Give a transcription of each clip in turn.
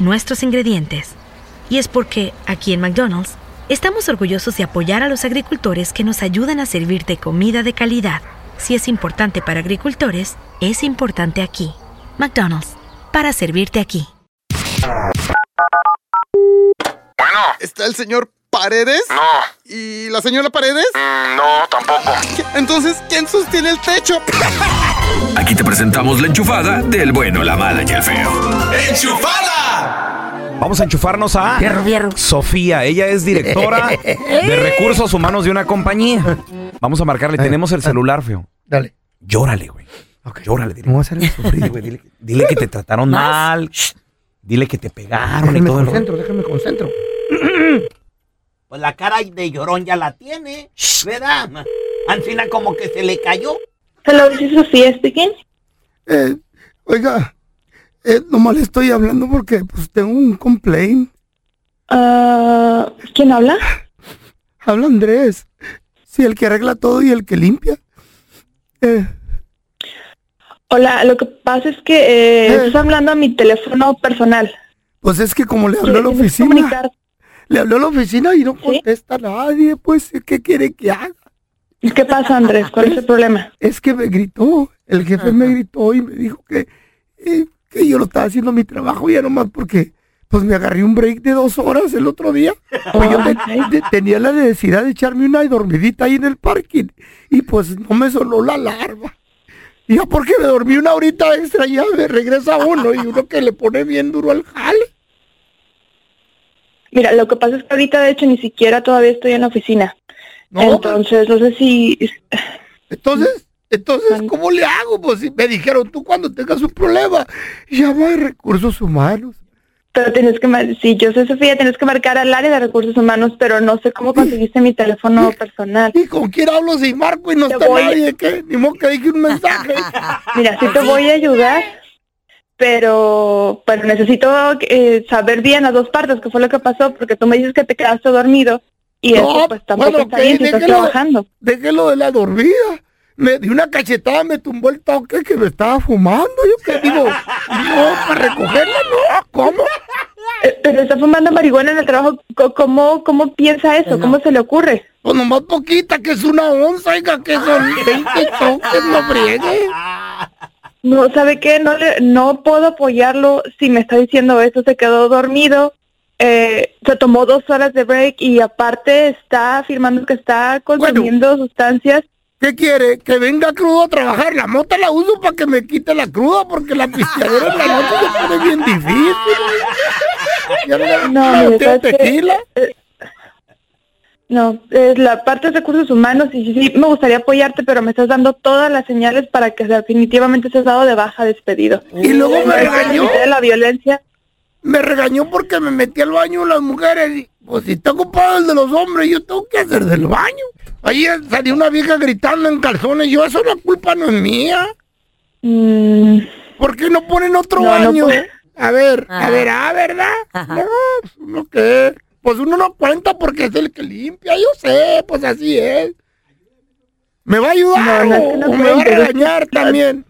nuestros ingredientes. Y es porque, aquí en McDonald's, estamos orgullosos de apoyar a los agricultores que nos ayudan a servirte comida de calidad. Si es importante para agricultores, es importante aquí. McDonald's, para servirte aquí. Bueno. ¿Está el señor Paredes? No. ¿Y la señora Paredes? Mm, no, tampoco. Entonces, ¿quién sostiene el techo? Aquí te presentamos la enchufada del bueno, la mala y el feo. ¡Enchufada! Vamos a enchufarnos a Sofía. Ella es directora de recursos humanos de una compañía. Vamos a marcarle. Tenemos el celular, feo. Dale. Llórale, güey. Llórale. Dile. ¿Cómo va a ser sufrir, güey? Dile, dile que te trataron mal. Shh. Dile que te pegaron y Déjame todo el rollo. concentro, déjame concentro. Pues la cara de llorón ya la tiene, ¿verdad? Ancina como que se le cayó. Hello, this is Sofía speaking. Eh, oiga, eh, nomás le estoy hablando porque pues tengo un complaint. Ah, ¿Quién habla? Habla Andrés. Sí, el que arregla todo y el que limpia. Eh, Hola, lo que pasa es que eh, estás hablando a mi teléfono personal. pues es que como le habló a la ¿Quieres oficina, le habló a la oficina y no contesta a nadie, pues, ¿qué quiere que haga? ¿Qué pasa, Andrés? ¿Cuál es el problema? Es que me gritó, el jefe me gritó y me dijo que, eh, que yo lo estaba haciendo mi trabajo ya nomás porque pues me agarré un break de dos horas el otro día. Pues yo te- te- tenía la necesidad de echarme una dormidita ahí en el parking y pues no me sonó la alarma. Y ya porque me dormí una horita extra ya me regresa uno y uno que le pone bien duro al jale. Mira, lo que pasa es que ahorita, de hecho, ni siquiera todavía estoy en la oficina. Entonces, no sé si... Entonces, entonces, ¿cómo le hago? Pues si me dijeron, tú cuando tengas un problema, llama a recursos humanos. Pero tienes que... mar- Sí, yo soy Sofía, tienes que marcar al área de recursos humanos, pero no sé cómo conseguiste mi teléfono personal. ¿Y con quién hablo si marco y no Te está voy- nadie? ¿Qué? Ni modo que deje un mensaje. Mira, sí te voy a ayudar, pero, pero necesito eh, saber bien las dos partes, qué fue lo que pasó, porque tú me dices que te quedaste dormido y eso pues tampoco bueno, está bien si estás déjelo- trabajando. Déjelo de la dormida. Me dio una cachetada, me tumbó el toque que me estaba fumando. Yo qué digo, no, para recogerla, no, ¿cómo? Eh, Pero está fumando marihuana en el trabajo, ¿cómo, cómo piensa eso? ¿Cómo se le ocurre? Pues nomás poquita, que es una onza, oiga, que son 20 toques, no friegue. No, ¿sabe qué? No, le, no puedo apoyarlo si me está diciendo eso, se quedó dormido, eh, se tomó dos horas de break y aparte está afirmando que está consumiendo sustancias. ¿Qué quiere? Que venga crudo a trabajar. La mota la uso para que me quite la cruda, porque la pisteadera en la noche se pone bien difícil. Ya no, No, no mire, tengo ¿sabes qué? tequila. Eh, No, es la parte de recursos humanos y sí, sí, me gustaría apoyarte, pero me estás dando todas las señales para que definitivamente seas dado de baja despedido. Y luego me regañó. que la violencia. Me regañó porque me metí al baño las mujeres. Y, pues si está ocupado el de los hombres, yo tengo que hacer del baño. Ahí salió una vieja gritando en calzones. Yo, eso la culpa no es mía. ¿Por qué no ponen otro Mm. No, baño? A ver, a ver, ah, ¿verdad? Ajá. No, pues uno qué. Pues uno no cuenta porque es el que limpia, yo sé, pues así es. ¿Me va a ayudar No, o, me va a regañar también?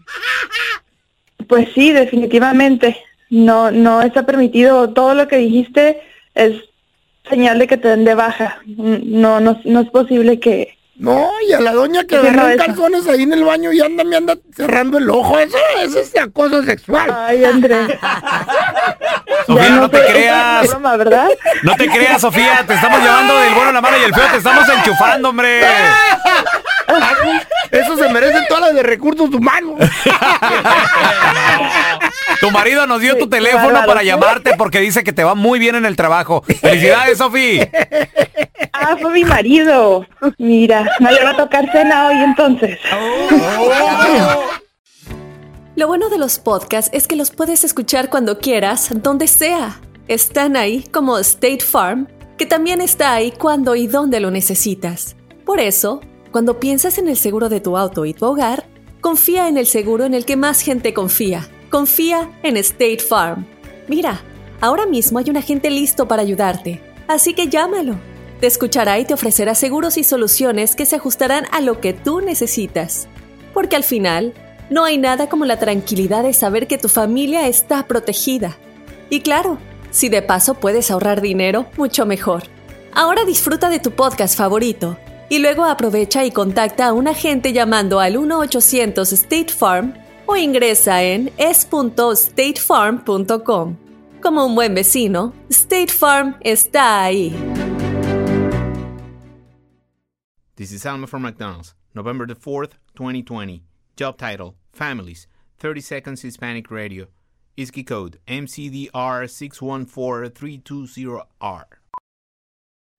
Pues sí, definitivamente. No, no está permitido. Todo lo que dijiste es señal de que te den de baja. No, no, no es posible que. No, y a la doña que eso. calzones ahí en el baño y anda, me anda cerrando el ojo. Eso, eso es acoso sexual. Ay, André. Sofía, no te creas. Broma, ¿verdad? No te creas, Sofía, te estamos llevando del bueno, la mala y el feo, te estamos enchufando, hombre. Eso se merecen todas las de recursos humanos. Tu marido nos dio tu teléfono para llamarte porque dice que te va muy bien en el trabajo. Felicidades, Sofía. Ah, fue mi marido. Mira, no le va a tocar cena hoy entonces. Lo bueno de los podcasts es que los puedes escuchar cuando quieras, donde sea. Están ahí como State Farm, que también está ahí cuando y donde lo necesitas. Por eso, cuando piensas en el seguro de tu auto y tu hogar, confía en el seguro en el que más gente confía. Confía en State Farm. Mira, ahora mismo hay un agente listo para ayudarte, así que llámalo. Te escuchará y te ofrecerá seguros y soluciones que se ajustarán a lo que tú necesitas. Porque al final, no hay nada como la tranquilidad de saber que tu familia está protegida. Y claro, si de paso puedes ahorrar dinero, mucho mejor. Ahora disfruta de tu podcast favorito y luego aprovecha y contacta a un agente llamando al 1-800 State Farm o ingresa en es.statefarm.com. Como un buen vecino, State Farm está ahí. This is Alma from McDonald's, November the 4th, 2020. Job title Families, 30 Seconds Hispanic Radio. ISKI code MCDR614320R.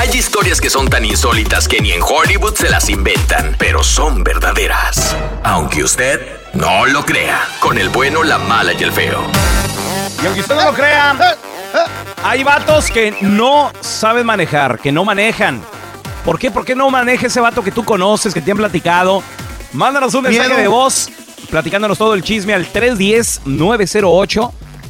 Hay historias que son tan insólitas que ni en Hollywood se las inventan, pero son verdaderas. Aunque usted no lo crea, con el bueno, la mala y el feo. Y aunque usted no lo crea, hay vatos que no saben manejar, que no manejan. ¿Por qué? ¿Por qué no maneja ese vato que tú conoces, que te han platicado? Mándanos un mensaje Miedo. de voz platicándonos todo el chisme al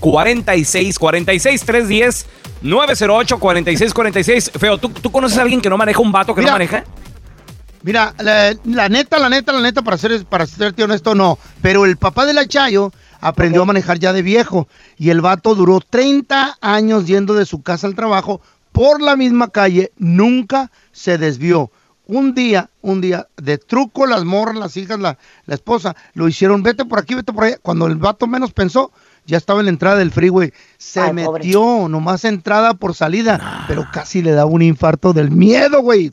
310-908-4646. 310-908-4646. Feo, ¿tú, ¿tú conoces a alguien que no maneja un vato que Mira. no maneja? Mira, la, la neta, la neta, la neta, para ser, para serte honesto, no. Pero el papá de la Chayo aprendió a manejar ya de viejo. Y el vato duró 30 años yendo de su casa al trabajo por la misma calle. Nunca se desvió. Un día, un día, de truco, las morras, las hijas, la, la esposa, lo hicieron, vete por aquí, vete por allá. Cuando el vato menos pensó, ya estaba en la entrada del freeway. Se Ay, pobre. metió, nomás entrada por salida, pero casi le daba un infarto del miedo, güey.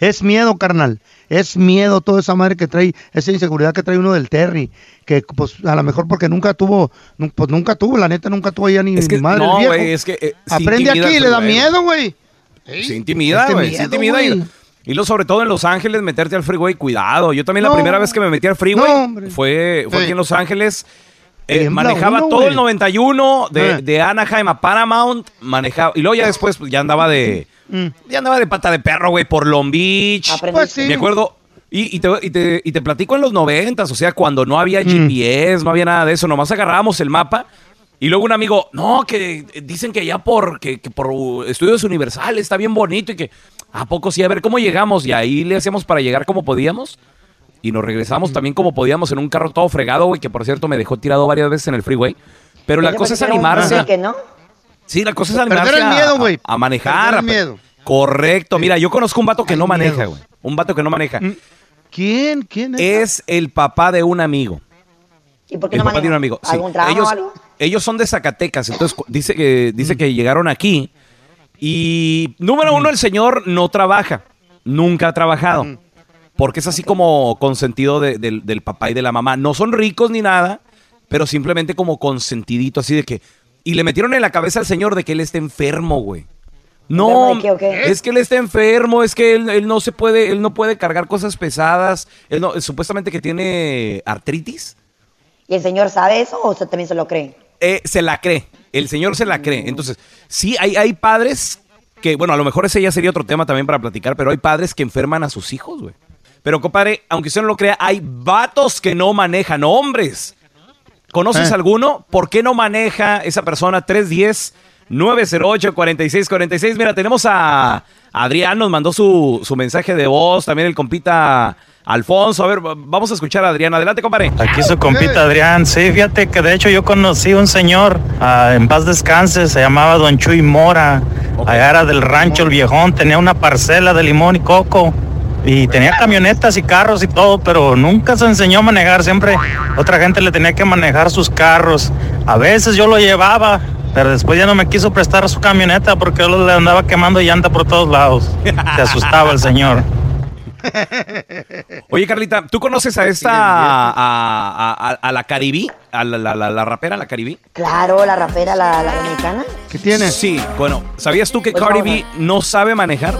Es miedo, carnal. Es miedo toda esa madre que trae, esa inseguridad que trae uno del Terry. Que pues a lo mejor porque nunca tuvo, pues nunca tuvo, la neta nunca tuvo ya ni, Es que, ni madre el no, viejo. es que... eh, Aprende aquí, le da freeway. miedo, güey. Se intimida, Este güey. Se intimida. Y, lo sobre todo en Los Ángeles, meterte al freeway, cuidado. Yo también la primera vez que me metí al freeway No, hombre. fue, fue Sí. aquí en Los Ángeles. Eh, manejaba uno, todo el 91 de, Eh. de Anaheim a Paramount. Manejaba. Y luego ya después pues, ya andaba de. Mm. Ya andaba de pata de perro, güey, por Long Beach. Pues sí. Me acuerdo. Y, y te, y, te, y te platico en los noventas, o sea, cuando no había Mm. GPS, no había nada de eso, nomás agarrábamos el mapa. Y luego un amigo, no, que dicen que ya por, que, que por estudios universales está bien bonito y que, ¿a poco sí? A ver, ¿cómo llegamos? Y ahí le hacíamos para llegar como podíamos. Y nos regresamos también como podíamos en un carro todo fregado, güey, que por cierto me dejó tirado varias veces en el freeway. Pero la cosa es animarse. cheque, ¿no? Sí, la cosa es Perder animarse el a- miedo, a- güey. a, manejar. Perder el miedo. Correcto. Mira, yo conozco un vato que Hay no maneja, güey. Un vato que no maneja. ¿Quién? ¿Quién es? Es el papá de un amigo. ¿Y por qué El no papá maneja? de un amigo. Sí. ¿Algún trabajo ellos, o algo? ellos son de Zacatecas. Entonces dice que, dice que llegaron aquí. Y número uno, el señor no trabaja. Nunca ha trabajado. Porque es así como consentido de- del, del papá y de la mamá. No son ricos ni nada. pero simplemente como consentidito, así de que... Y le metieron en la cabeza al señor de que él está enfermo, güey. No, es que él está enfermo, es que él, él no se puede, él no puede cargar cosas pesadas, él no, supuestamente que tiene artritis. ¿Y el señor sabe eso o usted también se lo cree? Eh, se la cree, el señor se la cree. Entonces, sí, hay, hay padres que, bueno, a lo mejor ese ya sería otro tema también para platicar, pero hay padres que enferman a sus hijos, güey. Pero, compadre, aunque usted no lo crea, hay vatos que no manejan, hombres. ¿Conoces Eh. alguno? ¿Por qué no maneja esa persona 310-908-4646? Mira, tenemos a Adrián, nos mandó su, su mensaje de voz, también el compita Alfonso. A ver, va- vamos a escuchar a Adrián. Adelante, compadre. Aquí su compita Adrián. Sí, fíjate que de hecho yo conocí un señor, ah, en paz descanse, se llamaba Don Chuy Mora. Allá era del rancho El Viejón, tenía una parcela de limón y coco. Y tenía camionetas y carros y todo, pero nunca se enseñó a manejar. Siempre otra gente le tenía que manejar sus carros. A veces yo lo llevaba, pero después ya no me quiso prestar su camioneta porque yo le andaba quemando llanta por todos lados. Se asustaba el señor. Oye, Carlita, ¿tú conoces a esta, a, a- a- a la Caribí? ¿A la, la- la- la rapera, la Caribí? Claro, la rapera, la, la dominicana. ¿Qué tiene? Sí, bueno, ¿sabías tú que Pues Cardi B no sabe manejar?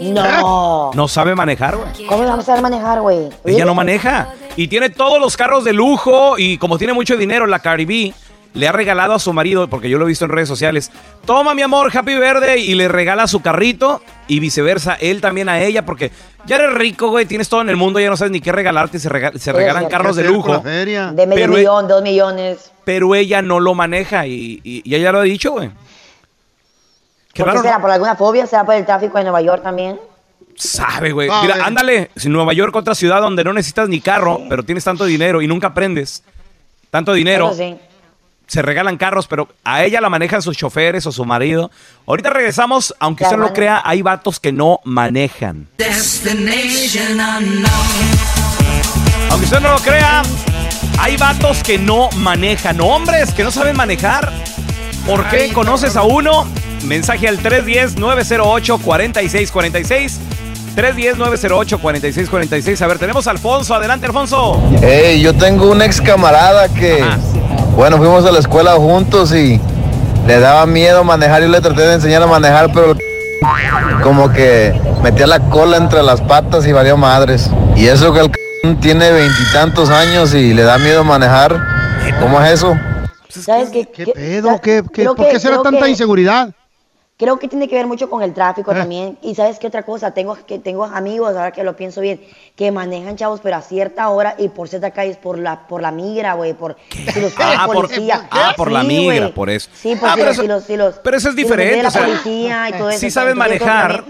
No. No sabe manejar, güey. ¿Cómo le vamos a saber manejar, güey? Ella no maneja. Y tiene todos los carros de lujo y como tiene mucho dinero, la B le ha regalado a su marido, porque yo lo he visto en redes sociales, toma mi amor, Happy Verde, y le regala su carrito y viceversa, él también a ella, porque ya eres rico, güey, tienes todo en el mundo, ya no sabes ni qué regalarte, se, rega- se regalan cierto. carros de ¿Qué hacer con lujo, la? De medio Pero- millón, dos millones. pero ella no lo maneja y, y- y ella lo ha dicho, güey. Qué ¿Por qué raro, será? ¿no? ¿Por alguna fobia? ¿Será por el tráfico de Nueva York también? Sabe, güey. A Mira, ándale. Si Nueva York, otra ciudad donde no necesitas ni carro, pero tienes tanto dinero y nunca aprendes. Tanto dinero. Eso sí. Se regalan carros, pero a ella la manejan sus choferes o su marido. Ahorita regresamos, aunque usted no lo crea, hay vatos que no manejan. Aunque usted no lo crea, hay vatos que no manejan. Hombres que no saben manejar. ¿Por qué? ¿Conoces a uno? Mensaje al 310-908-4646. 310-908-4646. A ver, tenemos a Alfonso. Adelante, Alfonso. Hey, yo tengo un ex camarada que, Ajá. bueno, fuimos a la escuela juntos y le daba miedo manejar. Yo le traté de enseñar a manejar, pero como que metía la cola entre las patas y valió madres. Y eso que el tiene veintitantos años y le da miedo manejar. ¿Cómo es eso? ¿Sabes qué? ¿Qué qué- pedo? ¿Qué, qué, ¿Por qué será tanta que- inseguridad? Creo que tiene que ver mucho con el tráfico también. Y sabes qué otra cosa, tengo que tengo amigos, ahora que lo pienso bien, que manejan chavos, pero a cierta hora y por ciertas calles por la por la migra, güey, por si los Ah, por- policía. ah, por la migra, por eso. Sí, por Ah, si pero los, eso- si los, si los- Pero eso es diferente. de la policía y todo eso. sí saben manejar.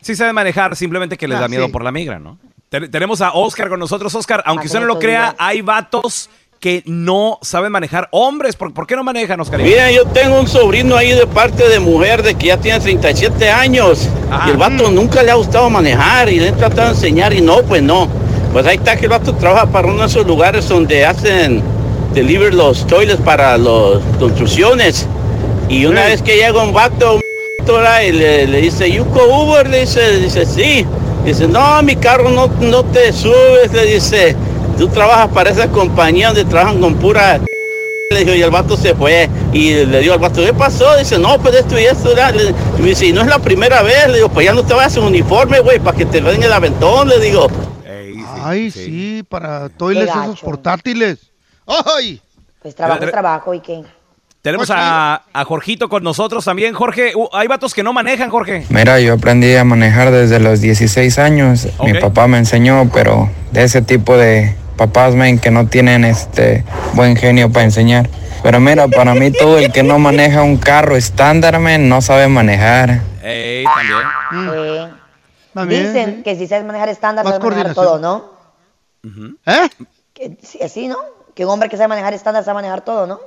Sí saben manejar, simplemente que les Ah, da miedo sí. por la migra, ¿no? Te- tenemos a Oscar con nosotros. Oscar, aunque Ah, usted no lo crea, hay vatos que no saben manejar. Hombres, ¿por, por qué no manejan, Oscar? Mira, yo tengo un sobrino ahí de parte de mujer de que ya tiene 37 años Ajá. y el vato nunca le ha gustado manejar y le he tratado de enseñar y no, pues no. Pues ahí está que el vato trabaja para uno de esos lugares donde hacen deliver los toilets para las construcciones y una vez que llega un vato, y le, le dice, ¿Yuko Uber? Le dice, dice, sí. Dice, no, mi carro no, no te subes, le dice, tú trabajas para esa compañía donde trabajan con pura le dijo, y el vato se fue. Y le digo al vato, ¿qué pasó? Dice, no, pues esto y esto. ¿verdad?". Le- Y me dice, y no es la primera vez. Le digo, pues ya no te vas en uniforme, güey, para que te den el aventón. Le digo, Ay, sí. sí, para toiles esos portátiles. ¡Ay! Pues trabajo trabajo y qué. Tenemos Pues a, a Jorgito con nosotros también. Jorge, uh, hay vatos que no manejan, Jorge. Mira, yo aprendí a manejar desde los 16 años. Mi papá me enseñó, pero de ese tipo de papás, men, que no tienen este buen genio para enseñar. Pero mira, para mí todo el que no maneja un carro estándar, men, no sabe manejar. Ey, también. También, dicen que si sabes manejar estándar, sabes manejar todo, ¿no? ¿Eh? Que, sí, así, ¿no? Que un hombre que sabe manejar estándar sabe manejar todo, ¿no?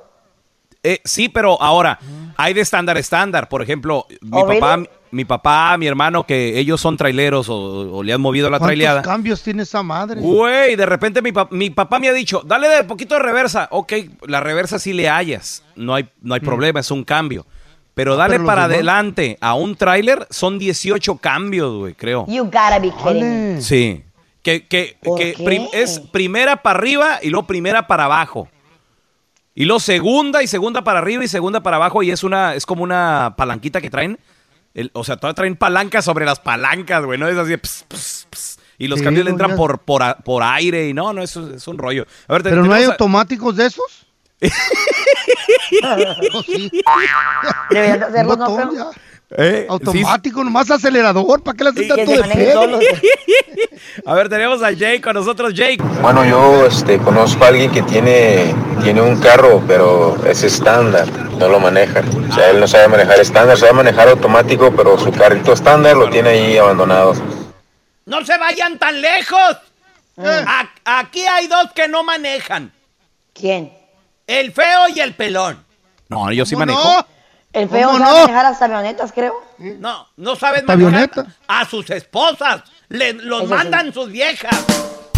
Eh, sí, pero ahora hay de estándar a estándar. Por ejemplo, mi Oh, papá, really? Mi papá, mi hermano, que ellos son traileros o, o le han movido la ¿Cuántos traileada. cambios tiene esa madre? Güey, de repente mi, pa- mi papá me ha dicho, dale de poquito de reversa. Ok, la reversa sí le hallas. No hay, no hay problema, es un cambio. Pero dale pero los para demás- adelante a un tráiler son 18 cambios, güey, creo. You gotta be kidding. Sí. Que, que, ¿Por que prim- es primera para arriba y luego primera para abajo. Y luego segunda y segunda para arriba y segunda para abajo y es una es como una palanquita que traen. El- o sea, todavía traen palancas sobre las palancas, güey, no es así. ps, ps, ps, y los Sí, cambios le entran ya. por, por, a- por aire y no, no, eso es un rollo. A ver, te- ¿Pero no hay a- automáticos de esos? Sí. Hacerlo, ¿no? ya. Eh, Automático, nomás acelerador, ¿para qué le haces tanto de. A ver, tenemos a Jake con nosotros, Jake. Bueno, yo este, conozco a alguien que tiene, tiene un carro, pero es estándar, no lo maneja. O sea, él no sabe manejar estándar, sabe manejar automático, pero su carrito estándar lo tiene ahí abandonado. No se vayan tan lejos. A- aquí hay dos que no manejan. ¿Quién? El feo y el pelón. No, yo sí ¿Cómo manejo. no? El feo ¿Cómo sabe no? manejar hasta avionetas, creo. No, no saben ¿Esta manejar avioneta? a sus esposas. Le, los Eso sí. mandan sus viejas.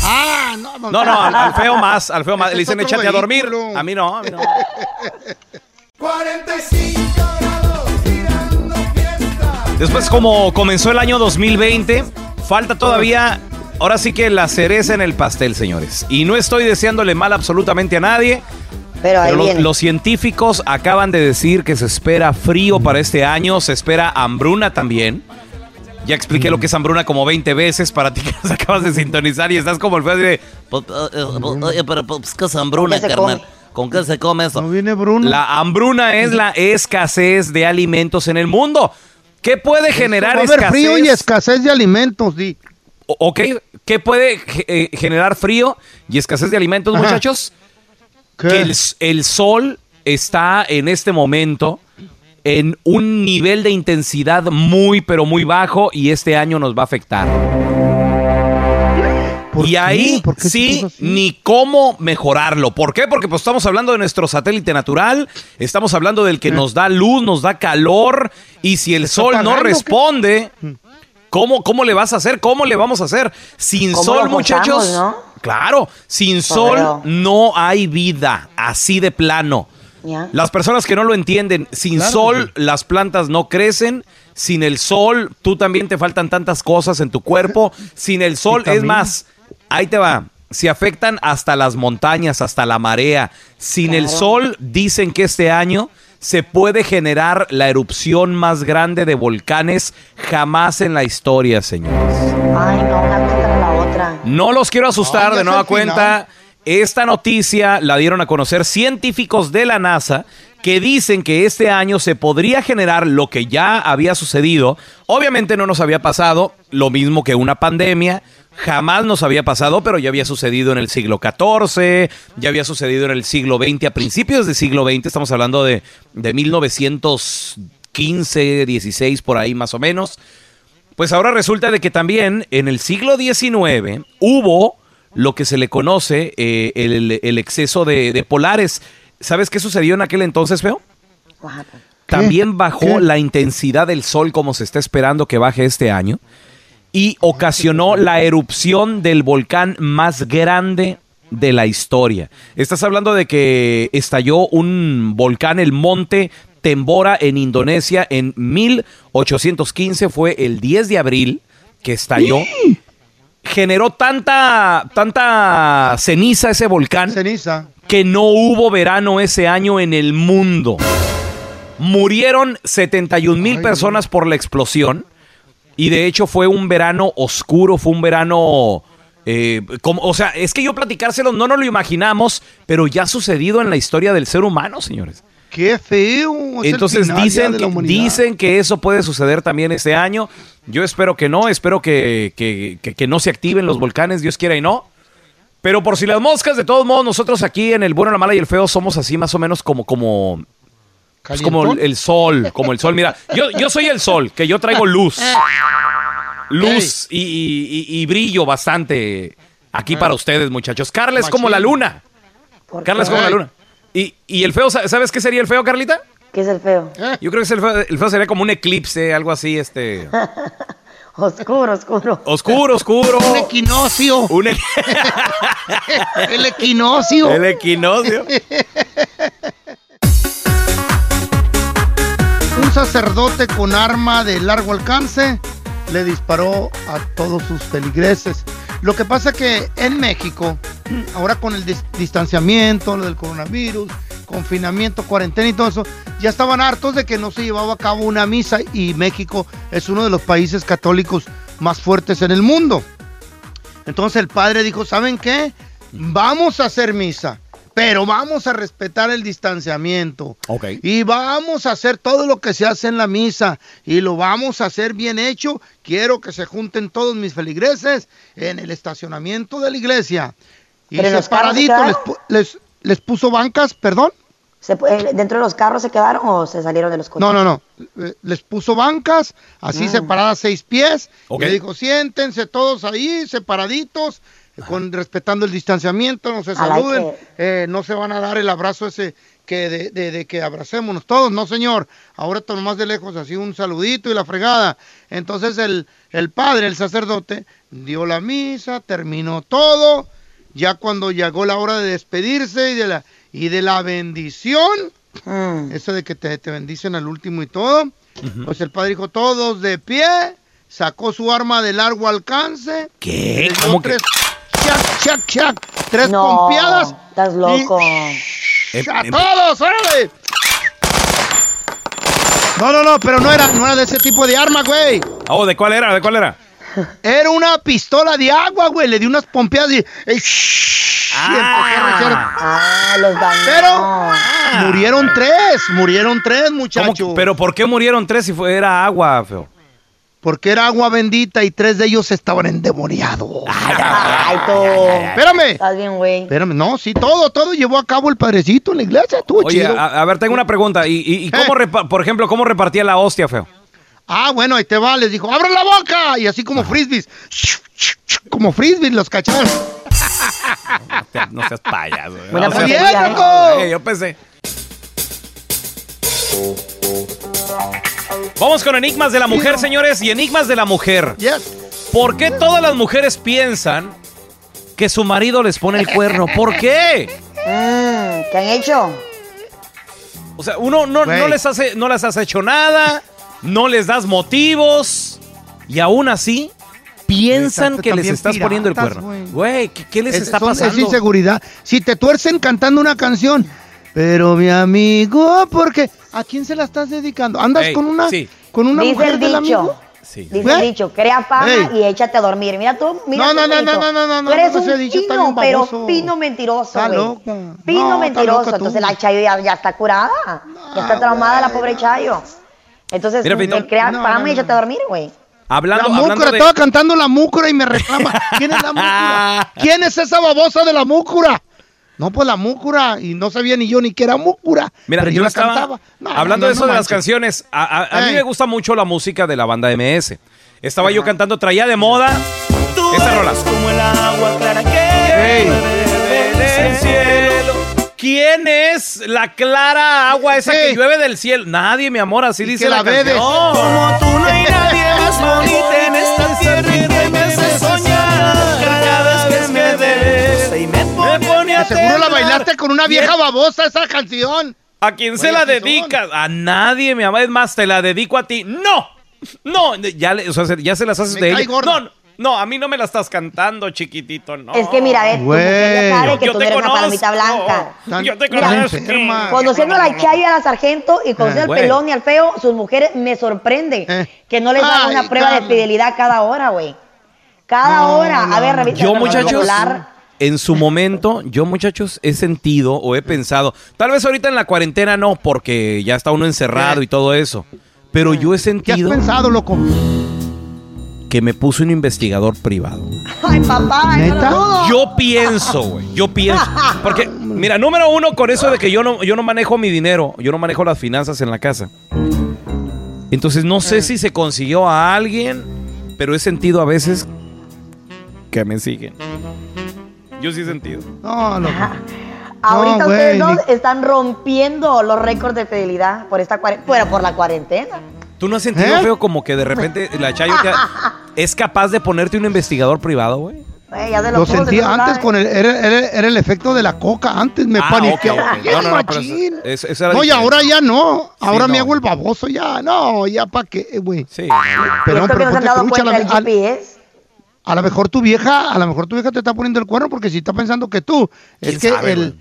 Ah, no, no. No, no, al, al feo más, al feo más. Le dicen échate a dormir. A mí no, a mí no. 45 grados tirando fiesta. Después, como comenzó el año 2020, falta todavía, ahora sí que la cereza en el pastel, señores. Y no estoy deseándole mal absolutamente a nadie. Pero ahí Pero los, los científicos acaban de decir que se espera frío para este año, se espera hambruna también. Ya expliqué lo que es hambruna como 20 veces para ti que nos acabas de sintonizar y estás como el feo así de... Pues, eh, eh, pero pues, ¿qué es hambruna, ¿Con qué se carnal? come? ¿Con qué se come eso? No viene Bruno. La hambruna es la escasez de alimentos en el mundo. ¿Qué puede generar Va a haber escasez? frío y escasez de alimentos, di. O- Ok, ¿qué puede eh, generar frío y escasez de alimentos, Ajá. muchachos? ¿Qué? Que el sol está en este momento en un nivel de intensidad muy, pero muy bajo y este año nos va a afectar. ¿Por Y qué? ahí ¿Por qué se sí, ni cómo mejorarlo. ¿Por qué? Porque pues, estamos hablando de nuestro satélite natural, estamos hablando del que nos da luz, nos da calor, y si el ¿Está sol no responde, ¿cómo, ¿cómo le vas a hacer? ¿Cómo le vamos a hacer? Sin ¿Cómo sol, muchachos. no? Claro, sin sol no hay vida, así de plano. ¿Ya? Las personas que no lo entienden, sin Claro sol las plantas no crecen, sin el sol tú también te faltan tantas cosas en tu cuerpo, sin el sol es más, ahí te va, se afectan hasta las montañas, hasta la marea. Sin el sol dicen que este año se puede generar la erupción más grande de volcanes jamás en la historia, señores. Ay, no, una la otra. No los quiero asustar Ay, de nueva cuenta. Esta noticia la dieron a conocer científicos de la NASA que dicen que este año se podría generar lo que ya había sucedido. Obviamente no nos había pasado lo mismo que una pandemia. Jamás nos había pasado, pero ya había sucedido en el siglo XIV, ya había sucedido en el siglo XX, a principios del siglo XX, estamos hablando de, de 1915, 16, por ahí más o menos. Pues ahora resulta de que también en el siglo XIX hubo lo que se le conoce eh, el, el exceso de, de polares. ¿Sabes qué sucedió en aquel entonces, feo? También bajó ¿Qué? la intensidad del sol como se está esperando que baje este año y ocasionó la erupción del volcán más grande de la historia. Estás hablando de que estalló un volcán, el monte Tembora en Indonesia en 1815, fue el 10 de abril que estalló. Generó tanta, tanta ceniza ese volcán Ceniza. que no hubo verano ese año en el mundo. Murieron 71 mil personas por la explosión. Y de hecho fue un verano oscuro, fue un verano... eh, como, o sea, es que yo platicárselo no nos lo imaginamos, pero ya ha sucedido en la historia del ser humano, señores. Qué feo. Entonces dicen que, dicen que eso puede suceder también este año. Yo espero que no, espero que, que- que- que no se activen los volcanes, Dios quiera y no. Pero por si las moscas, de todos modos, nosotros aquí en el bueno, la mala y el feo somos así más o menos como, como, pues como el, sol, como el sol. Mira, yo, yo soy el sol, que yo traigo luz. Luz y, y- y- y brillo bastante aquí para ustedes, muchachos. Carla es como la luna. ¿Por Carla es como la luna. Y, y el feo, ¿sabes qué sería el feo, Carlita? ¿Qué es el feo? Yo creo que el feo, el feo sería como un eclipse, algo así, este... Oscuro, oscuro. Oscuro, oscuro. Un equinoccio. Un e- El equinoccio. el equinoccio. sacerdote con arma de largo alcance le disparó a todos sus feligreses. Lo que pasa que en México, ahora con el dis- distanciamiento, del coronavirus, confinamiento, cuarentena y todo eso, ya estaban hartos de que no se llevaba a cabo una misa y México es uno de los países católicos más fuertes en el mundo. Entonces el padre dijo, ¿saben qué? Vamos a hacer misa, pero vamos a respetar el distanciamiento. Ok. Y vamos a hacer todo lo que se hace en la misa y lo vamos a hacer bien hecho. Quiero que se junten todos mis feligreses en el estacionamiento de la iglesia. Y ¿Pero en los carros se separadito les, les, les puso bancas, perdón. ¿Se pu- eh, ¿Dentro de los carros se quedaron o se salieron de los coches? No, no, no. Eh, Les puso bancas, así Mm. separadas seis pies. Ok. Y le dijo, siéntense todos ahí, separaditos, con, respetando el distanciamiento, no se like saluden, eh, no se van a dar el abrazo ese que de, de- de que abracémonos todos, no señor. Ahora todo más de lejos, así un saludito y la fregada. Entonces el, el padre, el sacerdote, dio la misa, terminó todo. Ya cuando llegó la hora de despedirse y de la, y de la bendición, Mm. eso de que te, te bendicen al último y todo. Pues el padre dijo, todos de pie, sacó su arma de largo alcance. ¿Qué? le dio ¿Cómo que? tres, tres No, pompeadas. estás loco. Em- ¡A em- todos, órale! No, no, no, pero no era, no era de ese tipo de arma, güey. Oh, ¿de cuál era? ¿De cuál era? Era una pistola de agua, güey. Le di unas pompeadas y... y empezó a rociar. Ah, los dañó. Pero murieron tres, murieron tres, ¿Cómo muchachos. ¿Pero por qué murieron tres si fue, era agua, feo? Porque era agua bendita y tres de ellos estaban endemoniados. Ay, tú. Espérame. Estás bien, güey. Espérame, no, sí, todo, todo llevó a cabo el padrecito en la iglesia, estuvo Oye, chido. a, a ver, tengo una pregunta. ¿Y, y- y cómo, Eh. por ejemplo, cómo repartía la hostia, feo? Ah, bueno, ahí te va, les dijo, ¡abran la boca! Y así como frisbees, como frisbees los cacharon. No seas payaso. ¿eh? Buena No seas- bien, loco! Eh, yo pensé. Vamos con enigmas de la mujer, señores, y enigmas de la mujer. Yes. ¿Por qué todas las mujeres piensan que su marido les pone el cuerno? ¿Por qué? Mm, ¿Qué han hecho? O sea, uno no, les hace, no les has hecho nada, no les das motivos, y aún así piensan Exacto, que les estás poniendo el cuerno. güey. ¿qué, qué les Es, está son- es pasando? inseguridad. Si te tuercen cantando una canción, pero mi amigo, porque ¿a quién se la estás dedicando? ¿Andas Ey, con una, sí. con una Dice mujer el del amigo? dicho. Sí. Dice ¿Güey? el dicho, crea fama Ey. y échate a dormir. Mira tú, mira No, tú, no, no, no, no, no, no, Tú eres no, un dicho pino, bien pero pino mentiroso, Está güey. loca. Pino No, mentiroso. loca. Entonces la Chayo ya, ya está curada. ya está traumada la pobre Chayo. Entonces, Mira, Benito. me crea No, fama no, y échate a dormir, güey. Hablando, La hablando múcura, de... estaba cantando la múcura y me reclama. ¿Quién es la múcura? ¿Quién es esa babosa de la múcura? No, pues la múcura, y no sabía ni yo ni que era múcura. Mira, pero yo yo la estaba cantaba. No, hablando no, de eso no de las canciones. A, a- a mí me gusta mucho la música de la banda MS. Estaba yo cantando, traía de moda esa rola. como el agua clara cielo. ¿Quién es la clara agua esa que llueve del cielo? Nadie, mi amor, así dice que la, la bebes. canción. Como tú no hay nadie más bonita en esta tierra seguro la bailaste con una vieja babosa esa canción. ¿A quién se la dedicas? A nadie, mi amor. Es más, te la dedico a ti. ¡No! No, ya, le- o sea, se- ya se las haces Me de ella. gorda. No, no, a mí no me la estás cantando, chiquitito, no. Es que mira, mujer Güey. ya sabe que Yo tú te no eres una conozco. palomita blanca. Tan- Yo te conozco. Conociendo a la Chayo y a la Sargento y conociendo al pelón y al feo, sus mujeres me sorprende Eh. que no les dan Ay, una prueba de fidelidad cada hora, güey. Cada No, hora. A ver, revisa Yo, muchachos, celular. En su momento, yo, muchachos, he sentido o he pensado, tal vez ahorita en la cuarentena no, porque ya está uno encerrado ¿Qué? y todo eso. Pero yo he ¿Qué has sentido pensado, loco? que me puso un investigador privado. Ay, papá, yo ¿Neta? Yo pienso, güey. Yo pienso. Porque, mira, número uno, con eso de que yo no, yo no manejo mi dinero, yo no manejo las finanzas en la casa. Entonces no sé si se consiguió a alguien, pero he sentido a veces que me siguen. Yo sí he sentido. No, loco. Ahorita No, ustedes güey, dos están rompiendo los récords de fidelidad por esta cuarentena, bueno, por la cuarentena. ¿Tú no has sentido ¿Eh? feo como que de repente la Chayo te- es capaz de ponerte un investigador privado, güey? Güey, ya se Lo se sentía lo antes con el, era, era- era el efecto de la coca. Antes me Ah, paniqueaba. No, no, no, pero eso- eso era No, y ahora ya no. Ahora Sí, me no. hago el baboso ya. No, ya para qué, güey. Sí. Pero, esto que no se han dado cuenta del GPS. A lo mejor tu vieja, a lo mejor tu vieja te está poniendo el cuerno porque si está pensando que tú, es ¿Quién que sabe, el,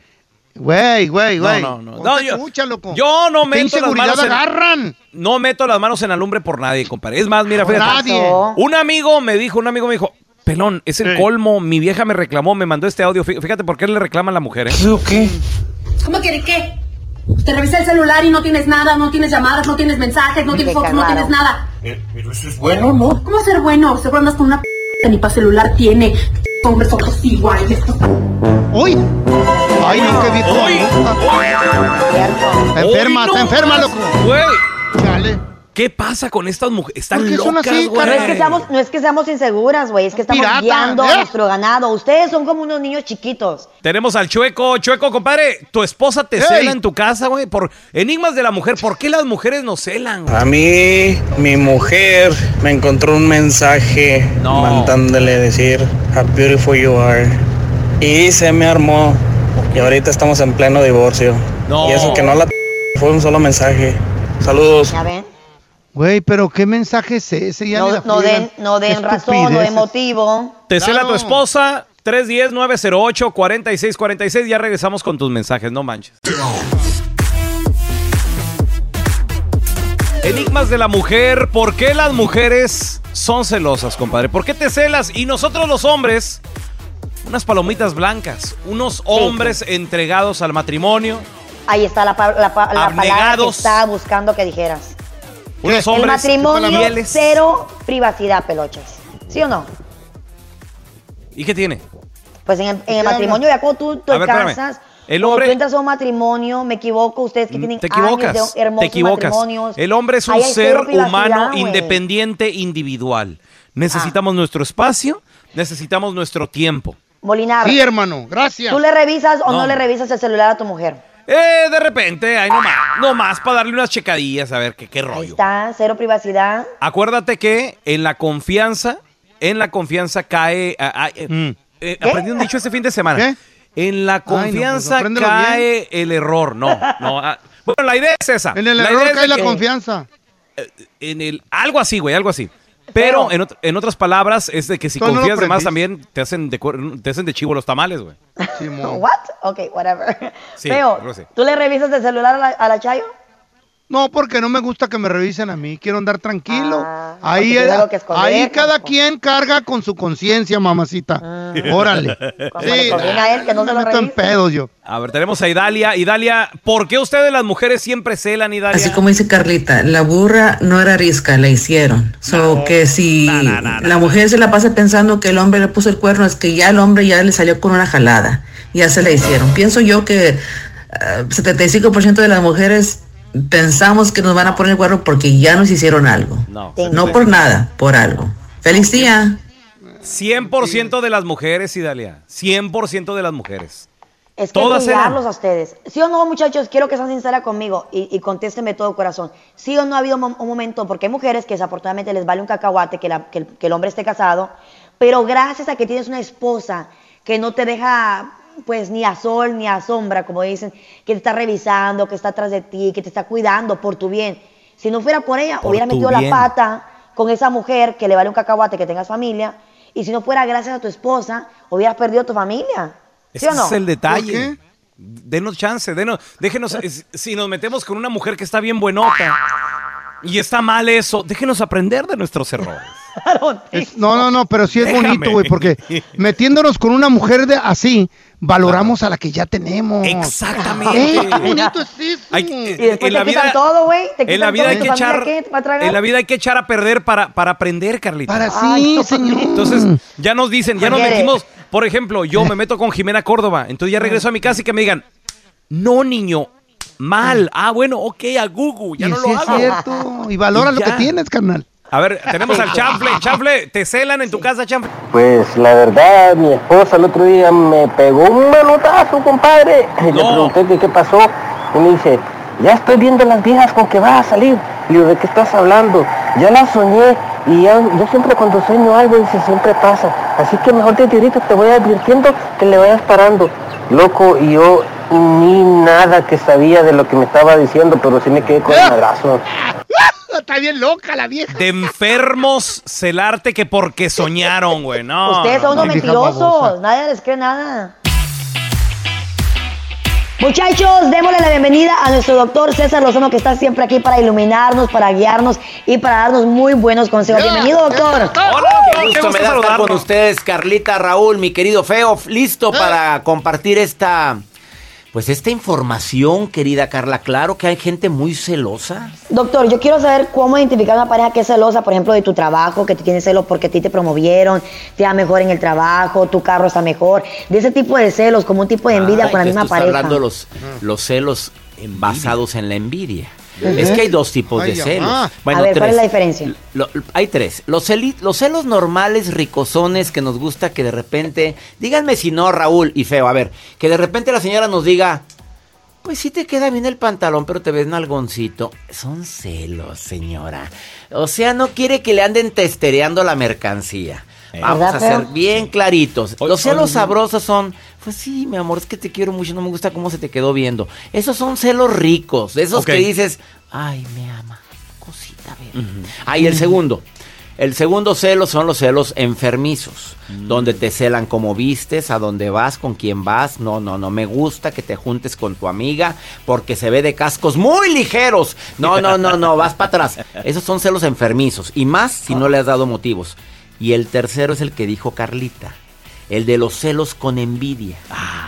güey? Güey, güey. No, no, no. No, yo- loco. Yo no ¿Qué meto las inseguridad manos en, agarran? No meto las manos en la lumbre por nadie, compadre. Es más, mira, Por fíjate. nadie. Un amigo me dijo, un amigo me dijo, pelón, es el colmo. Mi vieja me reclamó, me mandó este audio. Fí- Fíjate por qué le reclama a la mujer, ¿eh? ¿Qué? ¿Cómo quiere qué? Te revisé el celular y no tienes nada, no tienes llamadas, no tienes mensajes, no tienes fotos, no tienes nada. Pero eso es bueno, ¿no? ¿Cómo ser bueno? Seguro andas con una p que ni para celular tiene. Hombres otros iguales. ¡Uy! ¡Ay, no, qué viejo! Está enferma, está enferma, loco. Güey. Chale. ¿Qué pasa con estas mujeres? Están ¿Por qué son locas, así, güey. No es que seamos, no es que seamos inseguras, güey, es que estamos Pirata, guiando a ¿eh? nuestro ganado. Ustedes son como unos niños chiquitos. Tenemos al Chueco. Chueco, compadre, tu esposa te Ey. cela en tu casa, güey, por enigmas de la mujer. ¿Por qué las mujeres nos celan? güey? A mí, mi mujer me encontró un mensaje No. mandándole decir how beautiful you are. Y se me armó. Y ahorita estamos en pleno divorcio. No. Y eso que no la fue un solo mensaje. Saludos. ¿Ya ven? Güey, pero ¿qué mensaje es ese? Ya No, no den, no den razón, no den motivo. Te cela tu Claro. esposa. 310-908-4646. Ya regresamos con tus mensajes, no manches. Enigmas de la mujer. ¿Por qué las mujeres son celosas, compadre? ¿Por qué te celas? Y nosotros los hombres, unas palomitas blancas. Unos hombres entregados al matrimonio. Ahí está la, pa- la pa- la palabra que estaba buscando que dijeras. Unos El hombres matrimonio, fieles. cero privacidad, pelochas. ¿Sí o no? ¿Y qué tiene? Pues en el, en el ¿Qué matrimonio, ya cuando tú te ver, casas, El cuando hombre- tú entras a un matrimonio, me equivoco, ustedes que tienen Te años equivocas, de hermosos te equivocas. matrimonios. El hombre es un ser humano independiente, individual. Necesitamos nuestro espacio, necesitamos nuestro tiempo. Molinar, Sí, hermano, gracias. ¿tú le revisas o no. No. le revisas el celular a tu mujer? Eh, de repente, ahí nomás, nomás para darle unas checadillas a ver qué, qué Ahí rollo. está, cero privacidad. Acuérdate que en la confianza, en la confianza cae. ah, ah, eh, eh, aprendí un dicho este fin de semana. ¿Qué? En la pues, confianza cae el error. No, no. ah, bueno, la idea es esa. En el La error cae la que- confianza. en el algo así, güey, algo así. Pero en, ot- en otras palabras es de que si no confías de más también te hacen de, cuer- te hacen de chivo los tamales, güey. Simón. ¿What? Ok, whatever. Sí, sí. ¿tú le revisas el celular a la, a la Chayo? No, porque no me gusta que me revisen a mí. Quiero andar tranquilo. Ah, ahí esconder, ahí cada quien carga con su conciencia, mamacita. Órale. Como le conviene a él que no se me lo meto en pedos yo. A ver, tenemos a Idalia. Idalia, ¿por qué ustedes las mujeres siempre celan, Idalia? Así como dice Carlita, la burra no era risca, la hicieron. So que si No, no, no, no. la mujer se la pasa pensando que el hombre le puso el cuerno, es que ya el hombre ya le salió con una jalada. Ya se la hicieron. Pienso yo que ah, 75% de las mujeres pensamos que nos van a poner el cuerno porque ya nos hicieron algo. No. No por nada, por algo. Feliz día. 100% de las mujeres, Idalia. 100% de las mujeres. Es que Todas eran. a ustedes. ¿Sí o no, muchachos? Quiero que sean sinceras conmigo y, y contéstenme todo corazón. ¿Sí o no ha habido un momento? Porque hay mujeres que desafortunadamente les vale un cacahuate que, la- que el, que el hombre esté casado, pero gracias a que tienes una esposa que no te deja pues ni a sol ni a sombra, como dicen, que te está revisando, que está atrás de ti, que te está cuidando por tu bien. Si no fuera por ella, Por hubiera metido bien. la pata con esa mujer que le vale un cacahuate que tengas familia. Y si no fuera gracias a tu esposa, hubieras perdido tu familia. ¿Sí Ese o no? es el ¿Por detalle. Denos chance, denos, déjenos, si nos metemos con una mujer que está bien buenota y está mal eso, déjenos aprender de nuestros errores. Es- no, no, no, pero sí es Déjame. bonito, güey, porque metiéndonos con una mujer de así, valoramos a la que ya tenemos. Exactamente. Ey, qué bonito es eso. Hay- Y después en la te quitan vida, todo, güey. Te en la quitan vida todo, hay ¿y que echar, en la vida hay que echar a perder para, para aprender, Carlita. Para Ay, sí, no, señor. Entonces, ya nos dicen, ya nos metimos, por ejemplo, yo me meto con Jimena Córdoba, entonces ya regreso a mi casa y que me digan, no, niño, mal. Ah, bueno, ok, a Google, ya y no sí lo es hago. cierto. Y valora Y lo que tienes, carnal. A ver, tenemos al Chanfle. Chanfle, ¿te celan en tu casa, Chanfle? Pues la verdad, mi esposa el otro día me pegó un manotazo, compadre. Y le pregunté que qué pasó. Y me dice, ya estoy viendo las viejas con que vas a salir. Y digo, ¿de qué estás hablando? Ya las soñé. Y ya, yo siempre cuando sueño algo, dice, siempre pasa. Así que mejor desde ahorita te voy advirtiendo que le vayas parando. Loco, y yo ni nada que sabía de lo que me estaba diciendo, pero sí me quedé con el madrazo. Está bien loca la vieja. De enfermos celarte que porque soñaron, güey. No. Ustedes son no, unos no. mentirosos. Nadie les cree nada. Muchachos, démosle la bienvenida a nuestro doctor César Lozano que está siempre aquí para iluminarnos, para guiarnos y para darnos muy buenos consejos. Bienvenido, doctor. Qué gusto me da estar con ustedes, Carlita, Raúl, mi querido Feo, listo para compartir esta, pues esta información, querida Carla. Claro que hay gente muy celosa. Doctor, yo quiero saber cómo identificar una pareja que es celosa, por ejemplo, de tu trabajo, que te tiene celos porque a ti te promovieron, te va mejor en el trabajo, tu carro está mejor. De ese tipo de celos, como un tipo de envidia Ay, con la misma pareja. hablando los, los celos basados en la envidia. Es que hay dos tipos Ay, de celos. A ver, ¿cuál es la diferencia? Lo- hay tres. Los, celi- los celos normales, ricosones, que nos gusta que de repente, díganme si no, Raúl y Feo, a ver, que de repente la señora nos diga, pues sí te queda bien el pantalón, pero te ves nalgoncito. Son celos, señora. O sea, no quiere que le anden testereando la mercancía. Vamos ¿Verdad, a ser bien claritos. Los celos sabrosos son, pues sí, mi amor, es que te quiero mucho, no me gusta cómo se te quedó viendo. Esos son celos ricos, de esos que dices, ay, me ama, cosita, bebé. Ah, y el segundo. El segundo celo son los celos enfermizos, donde te celan como vistes, a dónde vas, con quién vas. No, no, no me gusta que te juntes con tu amiga porque se ve de cascos muy ligeros. No, no, no, no, vas para atrás. Esos son celos enfermizos y más si no le has dado motivos. Y el tercero es el que dijo Carlita, el de los celos con envidia.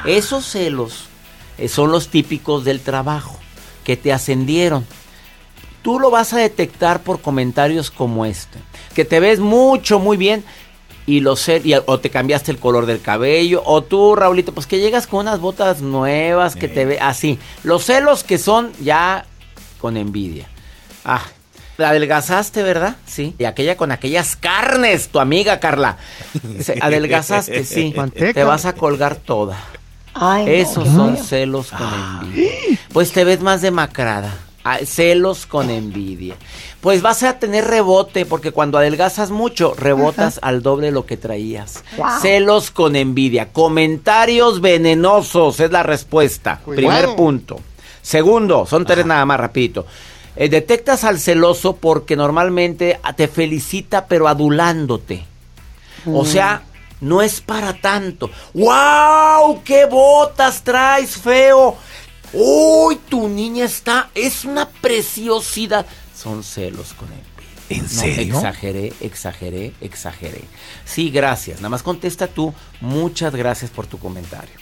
Esos celos eh, son los típicos del trabajo, que te ascendieron. Tú lo vas a detectar por comentarios como este, que te ves mucho, muy bien, y lo sé, y- o te cambiaste el color del cabello, o tú, Raulito, pues que llegas con unas botas nuevas, que te ve así. Los celos que son ya con envidia. Ah, adelgazaste, ¿verdad? Sí. Y aquella con aquellas carnes, tu amiga Carla. Adelgazaste, sí. Te vas a colgar toda. Ay, Esos son celos con envidia. Pues te ves más demacrada. Ah, Celos con envidia. Pues vas a tener rebote, porque cuando adelgazas mucho, rebotas al doble lo que traías. Wow. Celos con envidia. Comentarios venenosos es la respuesta. Cuidado. Primer punto. Segundo, son tres nada más, rapidito. Eh, detectas al celoso porque normalmente te felicita, pero adulándote. O Mm. sea, no es para tanto. ¡Wow! ¡Qué botas traes, feo! ¡Uy! Tu niña está. Es una preciosidad. Son celos con él. ¿En No, serio? exageré, exageré, exageré. Sí, gracias. Nada más contesta tú. Muchas gracias por tu comentario.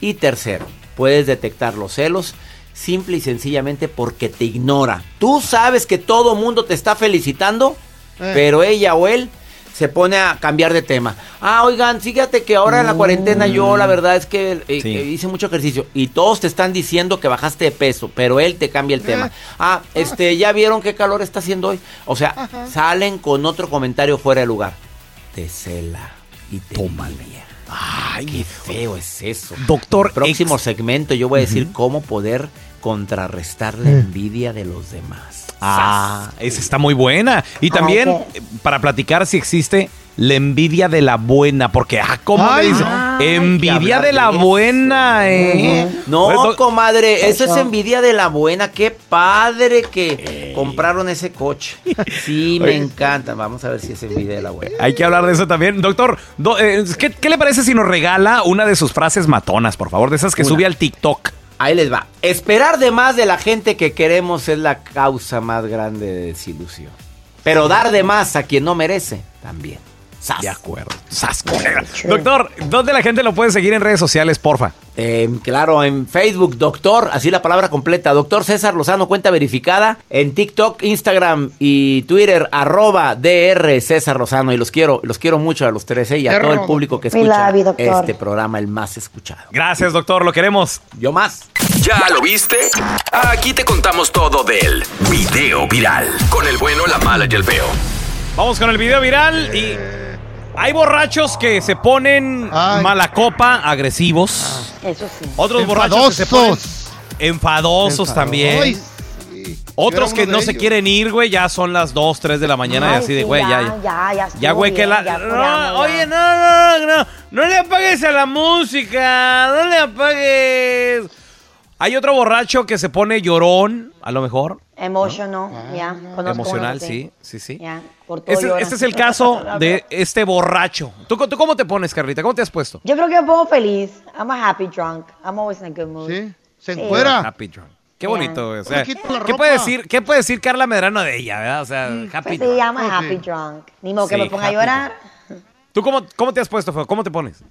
Y tercero, puedes detectar los celos simple y sencillamente porque te ignora. Tú sabes que todo mundo te está felicitando, Eh. pero ella o él se pone a cambiar de tema. Ah, oigan, fíjate que ahora en la cuarentena yo la verdad es que eh, Sí. eh, hice mucho ejercicio y todos te están diciendo que bajaste de peso, pero él te cambia el tema. Ah, este, ¿ya vieron qué calor está haciendo hoy? O sea, salen con otro comentario fuera de lugar. Te cela y te envidia. Ay, qué feo es eso. Doctor, próximo segmento yo voy a decir cómo poder contrarrestar la Eh. envidia de los demás. Ah, esa está muy buena. Y también eh, para platicar si existe la envidia de la buena, porque, ah, ¿cómo Ay, dice? ay, Envidia de la de buena, ¿eh? No, Bueno, comadre, eso es envidia de la buena. Qué padre que compraron ese coche. Sí, me encanta. Vamos a ver si es envidia de la buena. Hay que hablar de eso también. Doctor, do- eh, ¿qué, qué le parece si nos regala una de sus frases matonas, por favor? De esas que Una. sube al TikTok. Ahí les va. Esperar de más de la gente que queremos es la causa más grande de desilusión. Pero dar de más a quien no merece también. De acuerdo. Sas, colega. Doctor, ¿dónde la gente lo puede seguir en redes sociales, porfa? Eh, claro, en Facebook, doctor, así la palabra completa, doctor César Lozano, cuenta verificada, en TikTok, Instagram y Twitter, arroba DR César Lozano, y los quiero, los quiero mucho a los tres ¿eh? y a todo el público que escucha este programa, el más escuchado. Gracias, doctor, lo queremos. Yo más. ¿Ya lo viste? Aquí te contamos todo del video viral. Con el bueno, la mala y el feo. Vamos con el video viral y hay borrachos que se ponen mala copa, agresivos. Eso sí. Otros borrachos que se ponen enfadosos Enfadosos. también. Ay, Otros que no se quieren ir, güey, ya son las 2, 3 de la mañana y así de, güey, ya, ya. ya, ya, güey, que la... ya, No, curamos, oye, no, no, no, no, no le apagues a la música, no le apagues. Hay otro borracho que se pone llorón, a lo mejor. Emotional, ya. conozco Emocional, sí, sí, sí. Ya, por todo Este, este es el caso de este borracho. ¿Tú, tú cómo te pones, Carlita? ¿Cómo te has puesto? Yo creo que me pongo feliz. I'm a happy drunk. I'm always in a good mood. Sí. Se encuera. Happy drunk. Qué bonito. O sea, ¿qué puede decir, qué puede decir Carla Medrano de ella, verdad? O sea, Pues happy se drunk. llama Happy Drunk. Ni modo que Sí, me ponga a llorar. ¿Tú cómo, cómo te has puesto, Feo? ¿Cómo te pones?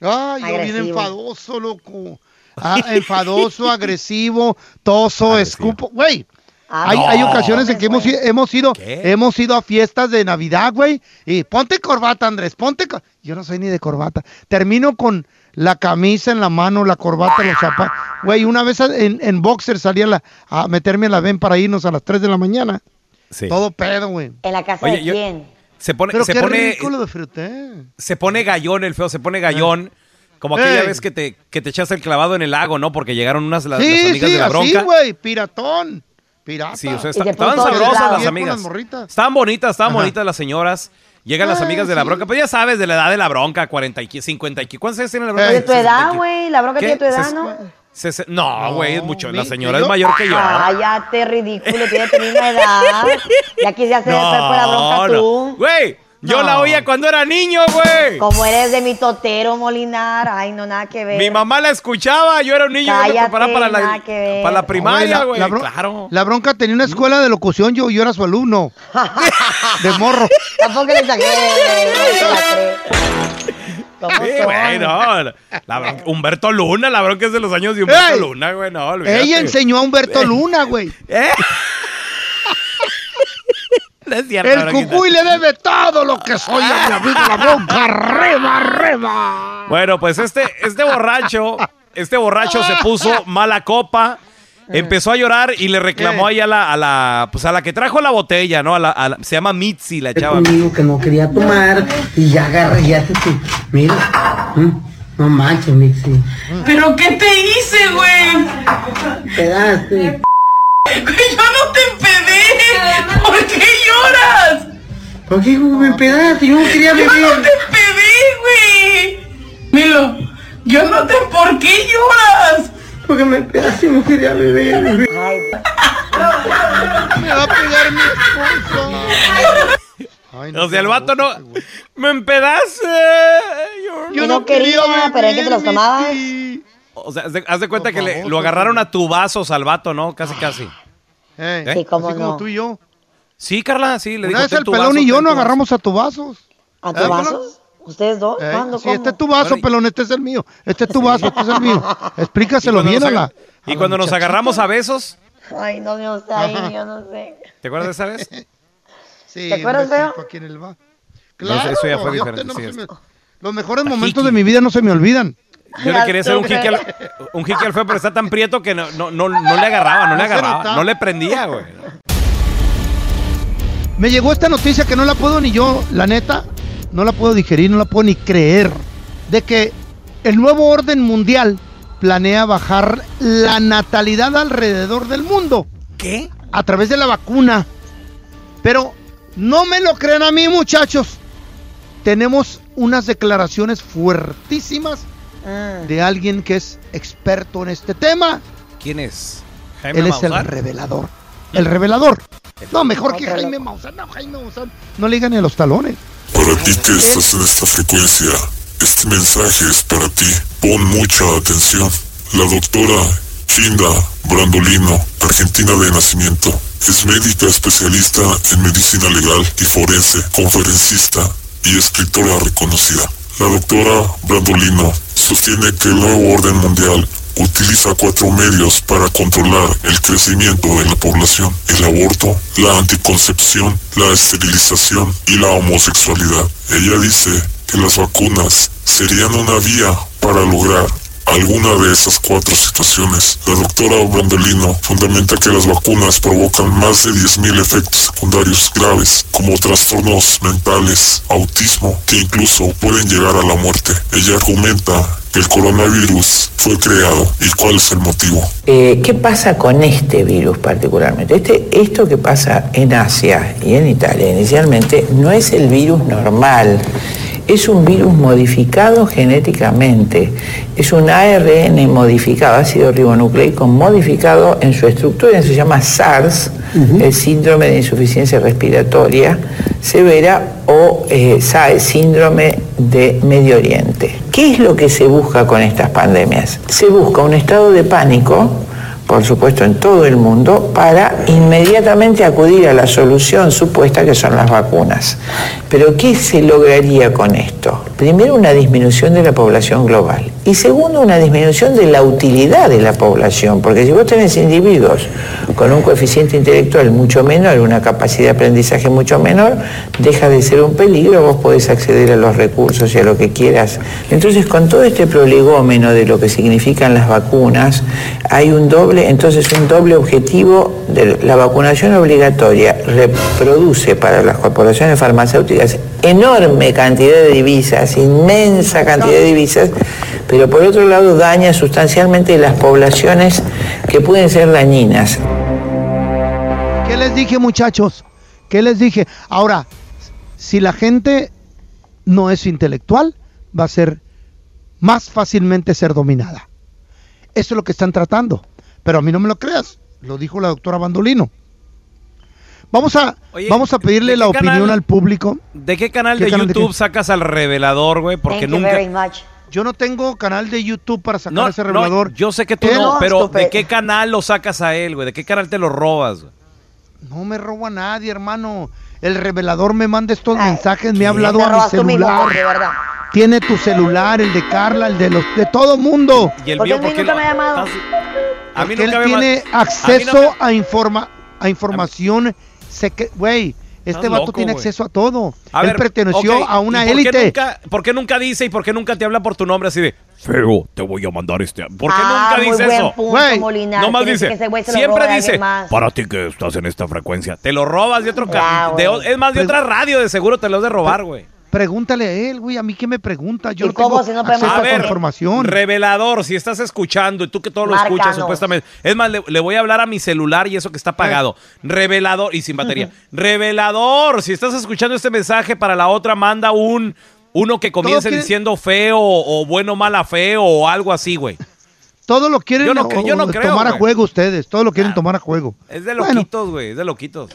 Ay, yo bien Agresivo. enfadoso, loco. Ah, enfadoso, agresivo, toso, escupo. Güey, Ah, hay, no. hay ocasiones en que hemos, hemos ido ¿Qué? hemos ido a fiestas de Navidad, güey, y ponte corbata, Andrés, ponte... co- Yo no soy ni de corbata. Termino con la camisa en la mano, la corbata, los zapatos. Güey, una vez en, en boxer salí a, la- a meterme a la ven para irnos a las 3 de la mañana. Sí. Todo pedo, güey. ¿En la casa Oye, de yo- quién? Se pone, Pero se qué pone, ridículo de fruté. se pone gallón el feo, se pone gallón. Como aquella Ey. vez que te, que te echaste el clavado en el lago, ¿no? Porque llegaron unas las, Sí, las amigas sí, de la bronca. güey, piratón. Pirata. Sí, o sea, estaban sabrosas las amigas. Estaban bonitas, estaban Ajá. bonitas las señoras. Llegan las amigas de la sí. bronca. Pues ya sabes, de la edad de la bronca, 40 y 50 y ¿Cuántos años tiene la bronca? De tu edad, 60 y- güey. La bronca ¿Qué? tiene tu edad, ¿no? No, güey, es mucho. La señora es mayor que yo. Cállate, ridículo. Tiene tu misma edad. Ya quisiste hacer después por la bronca no. tú. Güey, yo No. la oía cuando era niño, güey. Como eres de mi totero, Molinar. Ay, no, nada que ver. Mi mamá la escuchaba, yo era un niño, yo me Cállate, preparaba para nada la, que ver. para la primaria, güey. la Claro. La bronca tenía una escuela de locución, yo, yo era su alumno. de morro. Tampoco le saqué. no se la cree. ¿Cómo Sí, güey, no. La bronca- Humberto Luna, la bronca es de los años de Humberto Ey. Luna, güey, no, olvídate. Ella enseñó a Humberto Luna, güey. ¿Eh? No es cierto, El cucuy le debe todo lo que soy a mi amigo la bronca. ¡Reba, reba! Bueno, pues este, este borracho, este borracho se puso mala copa, empezó a llorar y le reclamó ahí a la, a la, pues a la que trajo la botella, ¿no? A la, a la- se llama Mitzi, la chava. conmigo que no quería tomar y ya agarré, ya te te- Mira, no manches, Mixi. ¿Pero qué te hice, güey? Pedaste. Yo no te empedé. ¿Por qué lloras? ¿Por qué me pedaste? Yo no quería Yo beber. no te empedé, güey. Milo, yo no te... ¿Por qué lloras? Porque me pedaste y no quería beber. Me va a pegar mi esposo. Ay, O sea, el vato no. Me empedaste. Yo- Yo no quería, pero es que te los tomabas. O sea, haz de, haz de cuenta que le- lo agarraron a tu vaso al vato, ¿no? Casi, casi. Eh, Sí, cómo así como no. tú y yo. Sí, Carla, sí, le Una dijo. vez "Ten el pelón vaso, y yo vaso". agarramos a tu vasos. ¿A ¿Eh, tu vasos? ¿Ustedes dos? Eh, ¿Cuándo? sí, ¿Cómo? este es tu vaso, pelón, este es el mío. Este es tu vaso, este es el mío. Explícaselo bien a la... Y cuando nos agarramos a besos, Ay, no, yo sé, ahí, yo no sé. ¿te acuerdas de esa vez? Sí, ¿Te acuerdas, feo? aquí en el bar. No, eso- ya fue diferente, no sí, me- Los mejores momentos de mi vida no se me olvidan. Yo le quería hacer un jique al, un jique al feo, pero está tan prieto que no, no, no, no le agarraba, no le agarraba, no le prendía, güey. Me llegó esta noticia que no la puedo ni yo, la neta, no la puedo digerir, no la puedo ni creer, de que el nuevo orden mundial planea bajar la natalidad alrededor del mundo. ¿Qué? A través de la vacuna. Pero no me lo crean a mí, muchachos. Tenemos unas declaraciones fuertísimas Mm. de alguien que es experto en este tema. ¿Quién es? Jaime Él es el Maussan? revelador. El revelador. No, mejor que Jaime Maussan. No, Jaime Maussan. No le digan a los talones. Para ti que estás en esta frecuencia, este mensaje es para ti. Pon mucha atención. La doctora Chinda Brandolino, argentina de nacimiento, es médica especialista en medicina legal y forense, conferencista y escritora reconocida. La doctora Brandolino sostiene que el nuevo orden mundial utiliza cuatro medios para controlar el crecimiento de la población. El aborto, la anticoncepción, la esterilización y la homosexualidad. Ella dice que las vacunas serían una vía para lograr alguna de esas cuatro situaciones. La doctora Brandolino fundamenta que las vacunas provocan más de 10.000 efectos secundarios graves, como trastornos mentales, autismo, que incluso pueden llegar a la muerte. Ella argumenta que el coronavirus fue creado y cuál es el motivo. Eh, ¿Qué pasa con este virus particularmente? Este, esto que pasa en Asia y en Italia inicialmente no es el virus normal, es un virus modificado genéticamente, es un ARN modificado, ácido ribonucleico modificado en su estructura, se llama SARS, el síndrome de insuficiencia respiratoria severa o eh, SAE, síndrome de Medio Oriente. ¿Qué es lo que se busca con estas pandemias? Se busca un estado de pánico, por supuesto en todo el mundo, para inmediatamente acudir a la solución supuesta que son las vacunas. Pero ¿qué se lograría con esto? Primero, una disminución de la población global. Y segundo, una disminución de la utilidad de la población. Porque si vos tenés individuos con un coeficiente intelectual mucho menor, una capacidad de aprendizaje mucho menor, deja de ser un peligro, vos podés acceder a los recursos y a lo que quieras. Entonces, con todo este prolegómeno de lo que significan las vacunas, hay un doble, entonces un doble objetivo de la vacunación obligatoria reproduce para las corporaciones farmacéuticas enorme cantidad de divisas, inmensa cantidad de divisas, pero por otro lado daña sustancialmente las poblaciones que pueden ser dañinas. ¿Qué les dije, muchachos? ¿Qué les dije? Ahora, si la gente no es intelectual, va a ser más fácilmente ser dominada. Eso es lo que están tratando. Pero a mí no me lo creas. Lo dijo la doctora Bandolino. Vamos a, Oye, vamos a pedirle ¿de la opinión canal- al público. ¿De qué canal ¿Qué de canal YouTube sacas al revelador, güey? Porque Thank you nunca. very much. Yo no tengo canal de YouTube para sacar No, ese no, revelador. yo sé que tú no, pero ¿de qué canal lo sacas a él, güey? ¿De qué canal te lo robas? güey? No me robo a nadie, hermano. El revelador me manda estos mensajes, me ha hablado a mi celular. Tiene tu celular, el de Carla, el de los de todo mundo. Y el ¿Por qué mío, a mí ¿por qué nunca lo- me ha llamado? A mí él nunca me tiene ma- a mí acceso no a, informa a información. Güey, este vato loco, tiene acceso a todo. A él ver, perteneció a una ¿y por qué élite. nunca- ¿Por qué nunca dice y por qué nunca te habla por tu nombre así de feo? Te voy a mandar este. ¿Por qué Ah, nunca muy dice buen eso? punto, Molinar. Quiere decir dice. que ese güey se lo Siempre dice. más. Para ti que estás en esta frecuencia. Te lo robas de otro. de güey. es más, de Pues- otra radio, de seguro te lo has de robar, güey. Pregúntale a él, güey. A mí qué me pregunta. Yo ¿Y no cómo tengo si no acceso a ver, información. revelador, si estás escuchando y tú que todo lo escuchas supuestamente. Es más, le, le voy a hablar a mi celular y eso que está apagado. Revelador, y sin batería. Revelador, si estás escuchando este mensaje para la otra, manda un uno que comience quiere- diciendo feo o bueno, mala feo o algo así, güey. Todo lo quieren Yo no o- cre- yo no o creo, tomar a juego ustedes. Todo lo quieren tomar a juego. Es de Bueno. loquitos, güey, es de loquitos.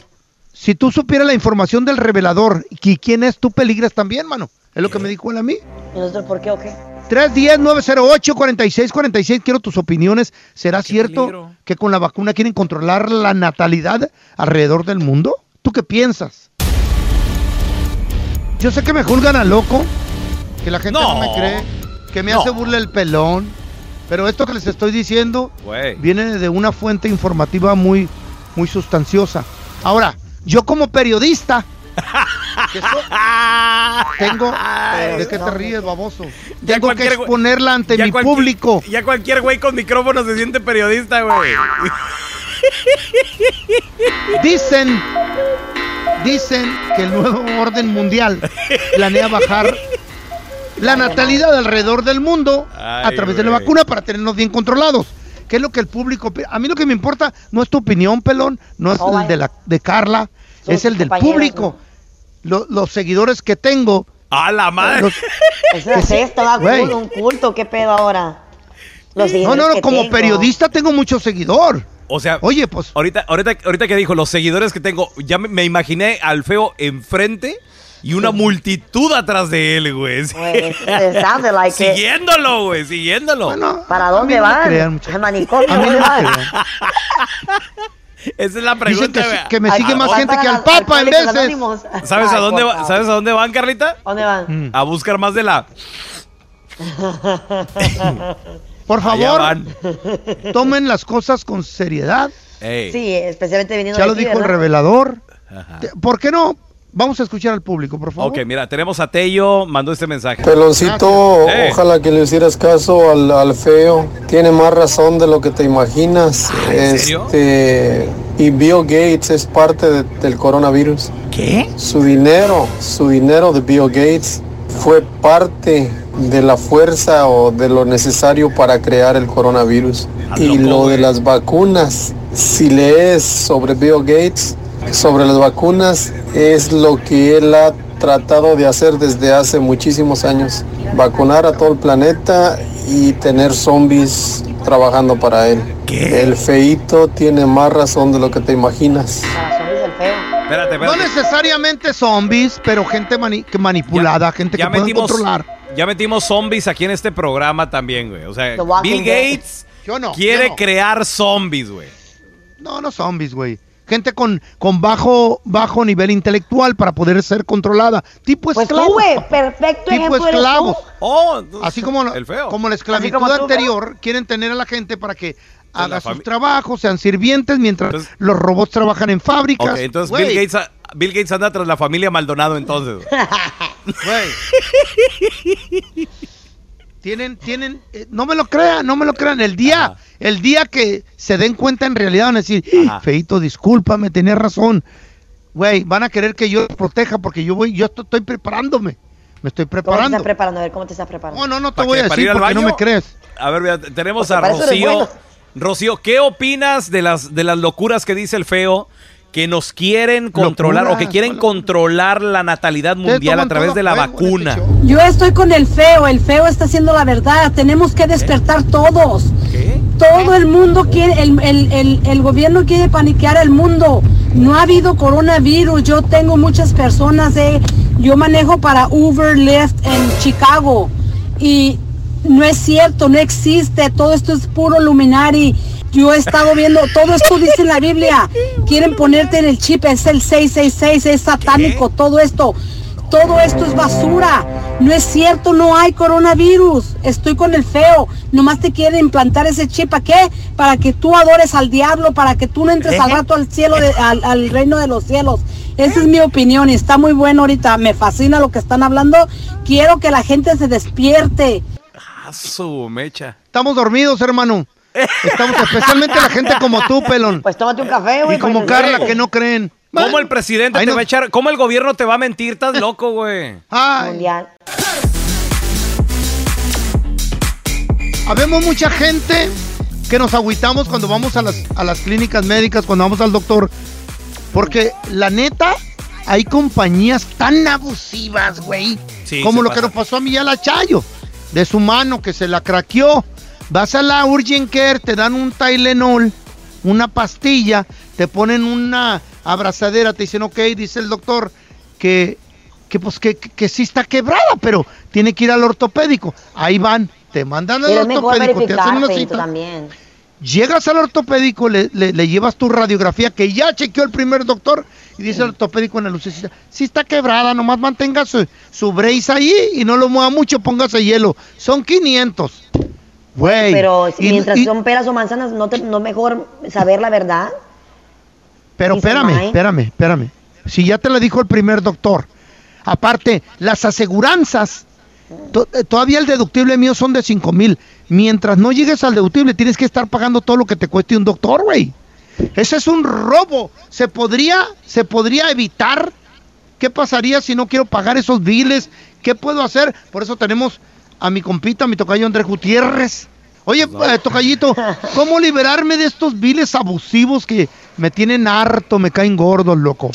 Si tú supieras la información del revelador y quién es, tú peligras también, mano. Es lo que me dijo él a mí. ¿Y nosotros por qué o qué? 310-908-4646. Quiero tus opiniones. ¿Será cierto peligro. que con la vacuna quieren controlar la natalidad alrededor del mundo? ¿Tú qué piensas? Yo sé que me juzgan a loco, que la gente no, No. me cree, que me No. hace burla el pelón. Pero esto que les estoy diciendo viene de una fuente informativa muy, muy sustanciosa. Ahora, yo como periodista, que so- tengo... ¿De qué te ríes, baboso? Ya Tengo que exponerla ante mi público. Ya cualquier güey con micrófono se siente periodista, güey. Dicen, dicen que el nuevo orden mundial planea bajar la natalidad alrededor del mundo a través de la vacuna para tenernos bien controlados. ¿Qué es lo que el público... A mí lo que me importa no es tu opinión, pelón, no es Oh, el de, la, de Carla, es el del público. Lo- los seguidores que tengo. A la madre. los- es esto, va Güey. un, un culto, ¿qué pedo ahora? Los no, no, no, como tengo. periodista tengo mucho seguidor. O sea, Oye, pues ahorita, ahorita, ahorita que dijo los seguidores que tengo, ya me, me imaginé al feo enfrente y una multitud atrás de él, güey. Like. Siguiéndolo, güey, siguiéndolo. Bueno, ¿Para dónde mí no van? crean. Al manicomio, a mí no ¿dónde me van? crean. Esa es la Dicen pregunta, que, güey. que me sigue ay, más gente que al Papa en veces. Anónimos. ¿Sabes a dónde va-. ¿Sabes a dónde van, Carlita? ¿Dónde van? A buscar más de la. Por favor, tomen las cosas con seriedad. Ey. Sí, especialmente viniendo Ya de lo dijo el revelador. Ajá. ¿Por qué no? Vamos a escuchar al público, por favor. Ok, mira, tenemos a Tello, mandó este mensaje. Peloncito, Eh. ojalá que le hicieras caso al, al feo. Tiene más razón de lo que te imaginas. Ah, ¿en serio? Este, y Bill Gates es parte de- del coronavirus. ¿Qué? Su dinero, su dinero de Bill Gates fue parte de la fuerza o de lo necesario para crear el coronavirus. Estás Y loco, lo de las vacunas, si lees sobre Bill Gates, sobre las vacunas, es lo que él ha tratado de hacer desde hace muchísimos años. Vacunar a todo el planeta y tener zombies trabajando para él. ¿Qué? El feito tiene más razón de lo que te imaginas. Ah, feo. Espérate, No espérate. necesariamente zombies, pero gente mani- que manipulada, gente que Ya metimos, controlar. ya metimos zombies aquí en este programa también, güey. O sea, Bill. Gates Yo no, quiere yo no. crear zombies, güey. No, no zombies, güey. Gente con, con bajo, bajo nivel intelectual para poder ser controlada. Tipo Pues tú, esclavos. güey, perfecto tipo ejemplo eres esclavos. tú. Oh, Así como, el feo. como la esclavitud como tú, anterior, quieren tener a la gente para que haga sus trabajos, sean sirvientes, mientras los robots trabajan en fábricas. Ok, entonces Bill Gates, Bill Gates anda tras la familia Maldonado entonces. Tienen, tienen, eh, no me lo crean, no me lo crean. El día, el día que se den cuenta en realidad van a decir, "Ah, Feito, discúlpame, tenías razón. Güey, van a querer que yo los proteja porque yo voy, yo esto- estoy preparándome. Me estoy ¿Cómo te preparando. estás preparando? A ver, ¿cómo te estás preparando? No, no, no te ¿Para voy qué? a ¿Para decir ir al porque no me crees. A ver, mira, tenemos Pues, a Rocío. bueno. Rocío, ¿qué opinas de las, de las locuras que dice el feo? Que nos quieren controlar o que quieren controlar la natalidad mundial a través de la vacuna. Yo estoy con el feo, el feo está haciendo la verdad, tenemos que despertar todos. Todo el mundo quiere, el, el- el- el gobierno quiere paniquear el mundo. No ha habido coronavirus, yo tengo muchas personas, eh, yo manejo para Uber, Lyft en Chicago y no es cierto, no existe, todo esto es puro luminari. Yo he estado viendo, todo esto dice en la Biblia. Quieren ponerte en el chip, es el 666, es satánico, todo esto. Todo esto es basura. No es cierto, no hay coronavirus. Estoy con el feo. Nomás te quieren implantar ese chip. ¿Para qué? Para que tú adores al diablo, para que tú no entres al rato al cielo, de- al, al reino de los cielos. Esa es mi opinión y está muy bueno ahorita. Me fascina lo que están hablando. Quiero que la gente se despierte. Ah, su mecha. Estamos dormidos, hermano. Estamos especialmente la gente como tú, pelón. Pues tómate un café, güey. Y como Carla, que no creen. ¿Cómo el presidente ahí te no- va a echar? ¿Cómo el gobierno te va a mentir? Estás loco, güey. Ay. Mundial. Habemos mucha gente que nos agüitamos cuando vamos a las, a las clínicas médicas, cuando vamos al doctor. Porque la neta, hay compañías tan abusivas, güey. Sí, como lo que nos pasó a mí y a la Chayo. De su mano que se la craqueó. Vas a la Urgent Care, te dan un Tylenol, una pastilla, te ponen una abrazadera, te dicen, ok, dice el doctor, que, que pues que, que, sí está quebrada, pero tiene que ir al ortopédico. Ahí van, te mandan al ortopédico, te hacen una cita. también. Llegas al ortopédico, le, le- le llevas tu radiografía que ya chequeó el primer doctor y dice el ortopédico en la lucecita, si está quebrada, nomás mantenga su, su brace ahí y no lo mueva mucho, póngase hielo. Son 500. Güey. Pero si y- mientras y- son peras o manzanas, ¿no, te, no mejor saber la verdad? Pero espérame, espérame, espérame. Si ya te lo dijo el primer doctor. Aparte, las aseguranzas, to- eh, todavía el deductible mío son de 5 mil. Mientras no llegues al deductible, tienes que estar pagando todo lo que te cueste un doctor, güey. Ese es un robo. ¿Se podría, se podría evitar? ¿Qué pasaría si no quiero pagar esos biles? ¿Qué puedo hacer? Por eso tenemos a mi compita, a mi tocayo Andrés Gutiérrez. Oye, eh, tocayito, ¿cómo liberarme de estos biles abusivos que me tienen harto, me caen gordos, loco?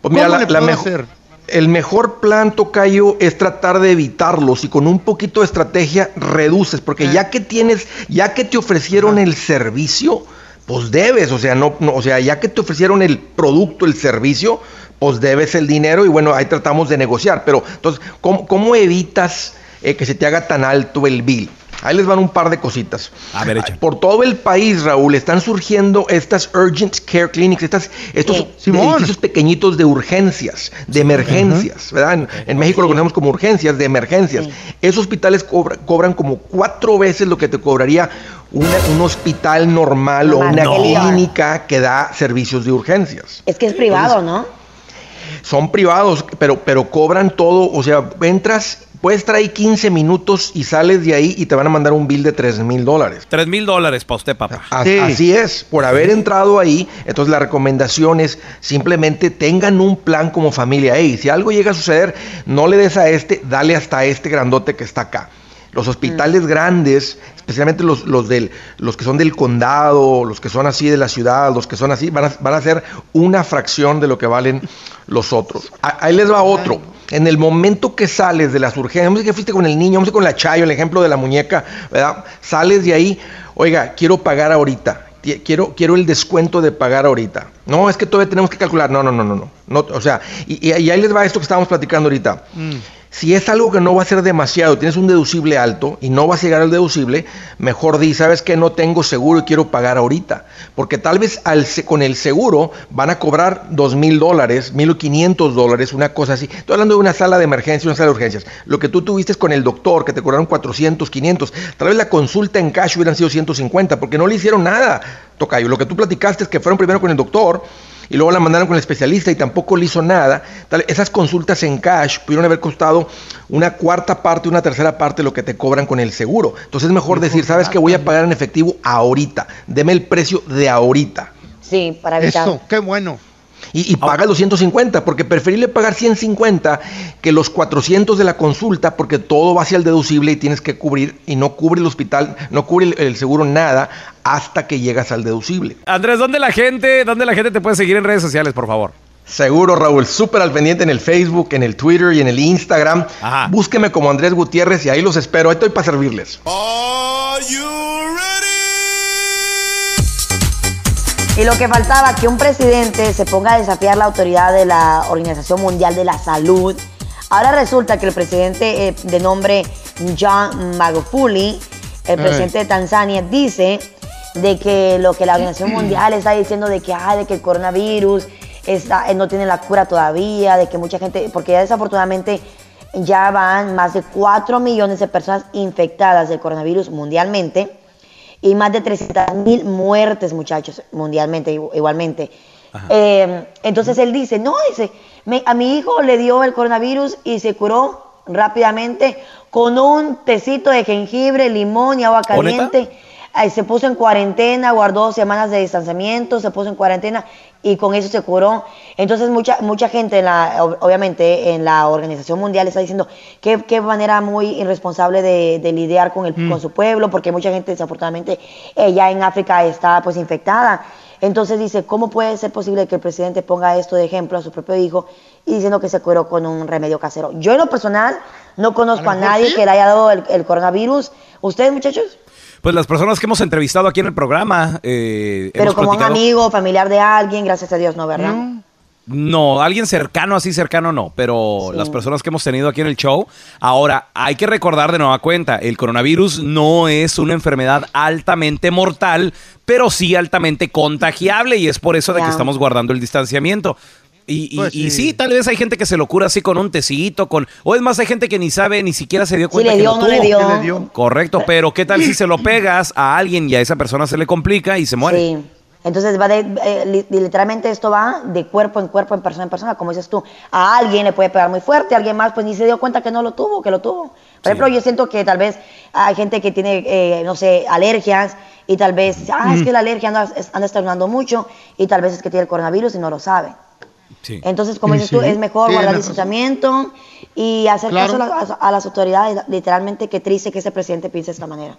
Pues mira, ¿Cómo la- le la puedo hacer? el mejor plan, Tocayo, es tratar de evitarlos y con un poquito de estrategia reduces, porque ya que tienes, ya que te ofrecieron el servicio, pues debes, o sea, no, no, o sea, ya que te ofrecieron el producto, el servicio, pues debes el dinero y bueno, ahí tratamos de negociar. Pero entonces, ¿cómo, cómo evitas eh, que se te haga tan alto el bill? Ahí les van un par de cositas. A ver, echa. Por todo el país, Raúl, están surgiendo estas urgent care clinics, estas, estos Simón. edificios pequeñitos de urgencias, de emergencias, ¿verdad? En, en México lo conocemos como urgencias, de emergencias. Esos hospitales cobra- cobran como cuatro veces lo que te cobraría una- un hospital normal o una no. clínica que da servicios de urgencias. Es que es privado, ¿no? Son privados, pero, pero cobran todo, o sea, entras, puedes ahí 15 minutos y sales de ahí y te van a mandar un bill de 3 mil dólares. Tres mil dólares para usted, papá. As- Así es, por haber entrado ahí, entonces la recomendación es simplemente tengan un plan como familia. Ey, si algo llega a suceder, no le des a este, dale hasta este grandote que está acá. Los hospitales grandes, especialmente los, los, del, los que son del condado, los que son así de la ciudad, los que son así, van a, van a ser una fracción de lo que valen los otros. A- Ahí les va otro. En el momento que sales de las urgencias, vamos a que fuiste con el niño, vamos a con la chayo, el ejemplo de la muñeca, ¿verdad? Sales de ahí, oiga, quiero pagar ahorita. quiero, quiero el descuento de pagar ahorita. No, es que todavía tenemos que calcular. No, no, no, no, no. no o sea, y, ahí les va esto que estábamos platicando ahorita. Si es algo que no va a ser demasiado, tienes un deducible alto y no vas a llegar al deducible, mejor di, sabes que no tengo seguro y quiero pagar ahorita. Porque tal vez con el seguro van a cobrar dos mil dólares, mil quinientos dólares, una cosa así. Estoy hablando de una sala de emergencia, una sala de urgencias. Lo que tú tuviste con el doctor, que te cobraron 400, 500. Tal vez la consulta en cash hubieran sido 150, porque no le hicieron nada, Tocayo. Lo que tú platicaste es que fueron primero con el doctor y luego la mandaron con el especialista y tampoco le hizo nada. Tal- esas consultas en cash pudieron haber costado una cuarta parte, una tercera parte de lo que te cobran con el seguro. Entonces es mejor decir, sabes que voy a pagar en efectivo ahorita, deme el precio de ahorita. Sí, para evitar. Eso, qué bueno. Y, y paga los 150, porque preferible pagar 150 que los 400 de la consulta, porque todo va hacia el deducible y tienes que cubrir, y no cubre el hospital, no cubre el, el seguro nada hasta que llegas al deducible. Andrés, ¿dónde la gente, dónde la gente te puede seguir en redes sociales, por favor? Seguro, Raúl, súper al pendiente en el Facebook, en el Twitter y en el Instagram. Búsqueme como Andrés Gutiérrez y ahí los espero. Ahí estoy para servirles. Y lo que faltaba, que un presidente se ponga a desafiar la autoridad de la Organización Mundial de la Salud. Ahora resulta que el presidente eh, de nombre John Magufuli, el presidente de Tanzania, dice de que lo que la Organización Mundial está diciendo de que, ah, de que el coronavirus está, eh, no tiene la cura todavía, de que mucha gente, porque ya desafortunadamente ya van más de 4 millones de personas infectadas del coronavirus mundialmente y más de 300 mil muertes, muchachos, mundialmente igu- igualmente. Eh, entonces él dice, no, dice, "Me- a mi hijo le dio el coronavirus y se curó rápidamente con un tecito de jengibre, limón y agua caliente. Se puso en cuarentena, guardó dos semanas de distanciamiento, se puso en cuarentena y con eso se curó. Entonces mucha mucha gente, en la, ob- obviamente en la Organización Mundial está diciendo qué, qué manera muy irresponsable de, de lidiar con, el, con su pueblo, porque mucha gente desafortunadamente eh, ya en África está pues infectada. Entonces dice, ¿cómo puede ser posible que el presidente ponga esto de ejemplo a su propio hijo y diciendo que se curó con un remedio casero? Yo en lo personal no conozco a, nadie sí. que le haya dado el, el coronavirus. ¿Ustedes muchachos? Pues las personas que hemos entrevistado aquí en el programa. eh, Pero hemos como un amigo, familiar de alguien, gracias a Dios, no, ¿verdad? No, alguien cercano, así cercano no, pero las personas que hemos tenido aquí en el show. Ahora, hay que recordar de nueva cuenta, el coronavirus no es una enfermedad altamente mortal, pero sí altamente contagiable y es por eso de que estamos guardando el distanciamiento. Y, y- Pues y sí. sí, tal vez hay gente que se lo cura así con un tecito, con... O es más, hay gente que ni sabe, ni siquiera se dio Si cuenta le que lo no le dio. Que le dio. Correcto, pero ¿qué tal si se lo pegas a alguien y a esa persona se le complica y se muere? Sí. Entonces va de, eh, li- literalmente esto va de cuerpo en cuerpo, en persona en persona, como dices tú. A alguien le puede pegar muy fuerte, a alguien más pues ni se dio cuenta que no lo tuvo, que lo tuvo. Por ejemplo, yo siento que tal vez hay gente que tiene, eh, no sé, alergias y tal vez, ah, es que la alergia anda, anda estornudando mucho y tal vez es que tiene el coronavirus y no lo sabe. Entonces, como Sí, dices tú, es mejor guardar distanciamiento y hacer Claro. caso a, la- a las autoridades. Literalmente, qué triste que ese presidente piense de esta manera.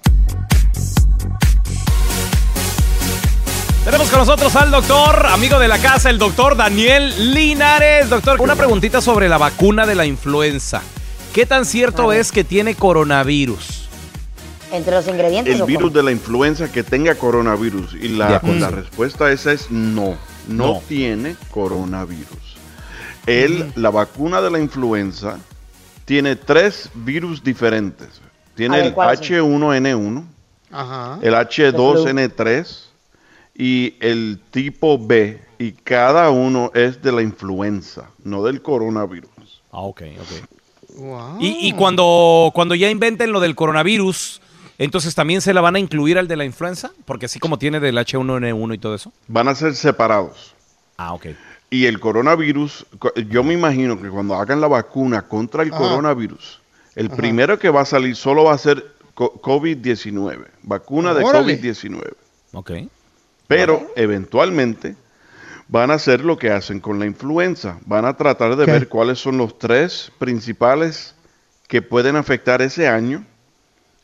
Tenemos con nosotros al doctor, amigo de la casa, el doctor Daniel Linares. Doctor, una preguntita sobre la vacuna de la influenza. ¿Qué tan cierto es que tiene coronavirus? Entre los ingredientes. el ¿o virus cómo? de la influenza que tenga coronavirus. Y la, la respuesta a esa es no. No, No. tiene coronavirus. Él, la vacuna de la influenza, tiene tres virus diferentes. Tiene ver, el ¿cuáles son? H1N1, Ajá. el H2N3 y el tipo B. Y cada uno es de la influenza, no del coronavirus. Ah, ok, ok. Y, y cuando, cuando ya inventen lo del coronavirus, entonces también se la van a incluir al de la influenza, porque así como tiene del H1N1 y todo eso. Van a ser separados. Ah, ok. Y el coronavirus, co- yo me imagino que cuando hagan la vacuna contra el Ajá. coronavirus, el Ajá. primero que va a salir solo va a ser co- COVID-19, vacuna de Órale. COVID-19. Ok. Pero eventualmente van a hacer lo que hacen con la influenza. Van a tratar de ¿Qué? ver cuáles son los tres principales que pueden afectar ese año.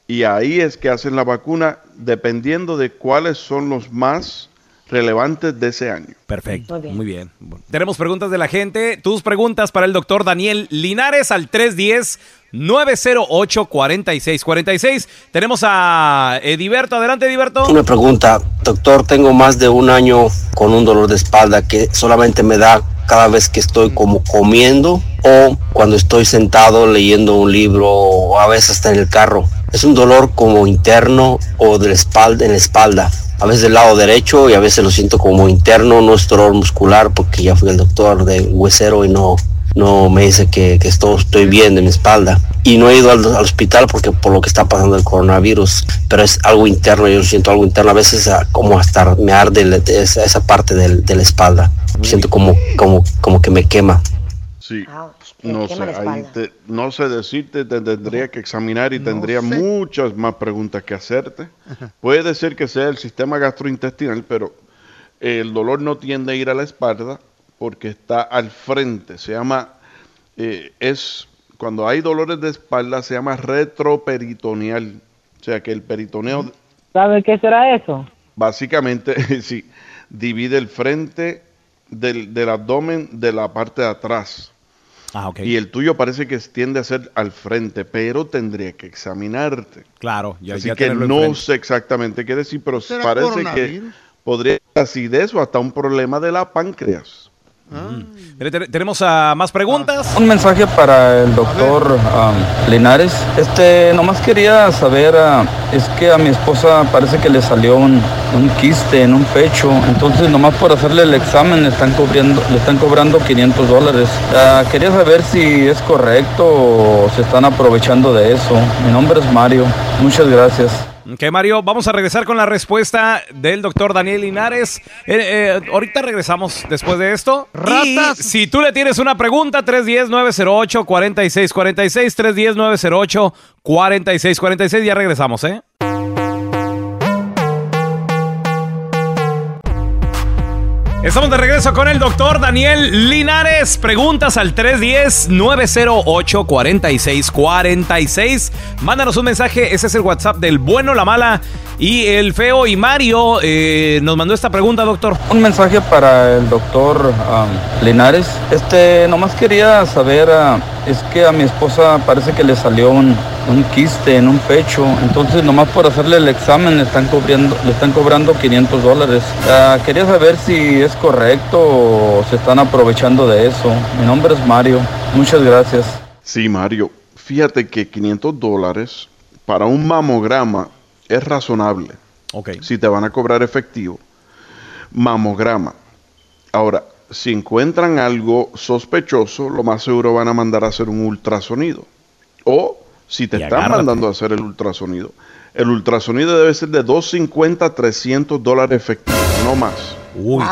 Y ahí es que hacen la vacuna dependiendo de cuáles son los más relevantes de ese año. Perfecto, muy bien. Bueno, Tenemos preguntas de la gente. Tus preguntas para el doctor Daniel Linares al 310-908-4646. Tenemos a Ediberto. Adelante, Ediberto. Una pregunta, doctor, tengo más de un año con un dolor de espalda que solamente me da cada vez que estoy como comiendo o cuando estoy sentado leyendo un libro o a veces hasta en el carro. Es un dolor como interno o de la espalda, en la espalda. A veces del lado derecho y a veces lo siento como interno, no es dolor muscular porque ya fui al doctor de huesero y no, no me dice que, que esto- estoy bien de mi espalda. Y no he ido al, al hospital porque por lo que está pasando el coronavirus, pero es algo interno, yo siento algo interno, a veces ah, como hasta me arde esa, esa parte del- de la espalda. Siento como, como, como que me quema. Sí. No sé, ahí te- no sé decirte, te tendría que examinar y tendría sé. muchas más preguntas que hacerte. Puede ser que sea el sistema gastrointestinal, pero el dolor no tiende a ir a la espalda porque está al frente. Se llama, eh, es, cuando hay dolores de espalda, se llama retroperitoneal. O sea que el peritoneo ¿Sabe qué será eso? básicamente sí, divide el frente del, del abdomen de la parte de atrás. Ah. Y el tuyo parece que tiende a ser al frente, pero tendría que examinarte. Claro, ya, Así ya que no enfrente. sé exactamente qué decir, pero ¿Será parece que podría ser acidez o hasta un problema de la páncreas. Te- tenemos a más preguntas. Un mensaje para el doctor um, Linares. Este, nomás quería saber, ah, es que a mi esposa parece que le salió un, un quiste en un pecho, entonces nomás por hacerle el examen le están cobrando, le están cobrando 500 dólares. Ah, quería saber si es correcto o se están aprovechando de eso. Mi nombre es Mario. Muchas gracias. Ok, Mario, vamos a regresar con la respuesta del doctor Daniel Linares. Eh, eh, ahorita regresamos después de esto. Ratas. Y si tú le tienes una pregunta, 310-908-4646, 310-908-4646, ya regresamos, ¿eh? Estamos de regreso con el doctor Daniel Linares. Preguntas al 310-908-4646. Mándanos un mensaje. Ese es el WhatsApp del bueno, la mala y el feo. Y Mario eh, nos mandó esta pregunta, doctor. Un mensaje para el doctor um, Linares. Este, nomás quería saber, ah, es que a mi esposa parece que le salió un, un quiste en un pecho, entonces nomás por hacerle el examen le están cobrando, le están cobrando 500 dólares. Ah, quería saber si es correcto o se están aprovechando de eso. Mi nombre es Mario. Muchas gracias. Sí, Mario. Fíjate que 500 dólares para un mamograma es razonable. Ok. Si te van a cobrar efectivo. Mamograma. Ahora, si encuentran algo sospechoso, lo más seguro van a mandar a hacer un ultrasonido. O si te Y están agárrate. mandando a hacer el ultrasonido, el ultrasonido debe ser de 250 a 300 dólares efectivos, no más. Uy.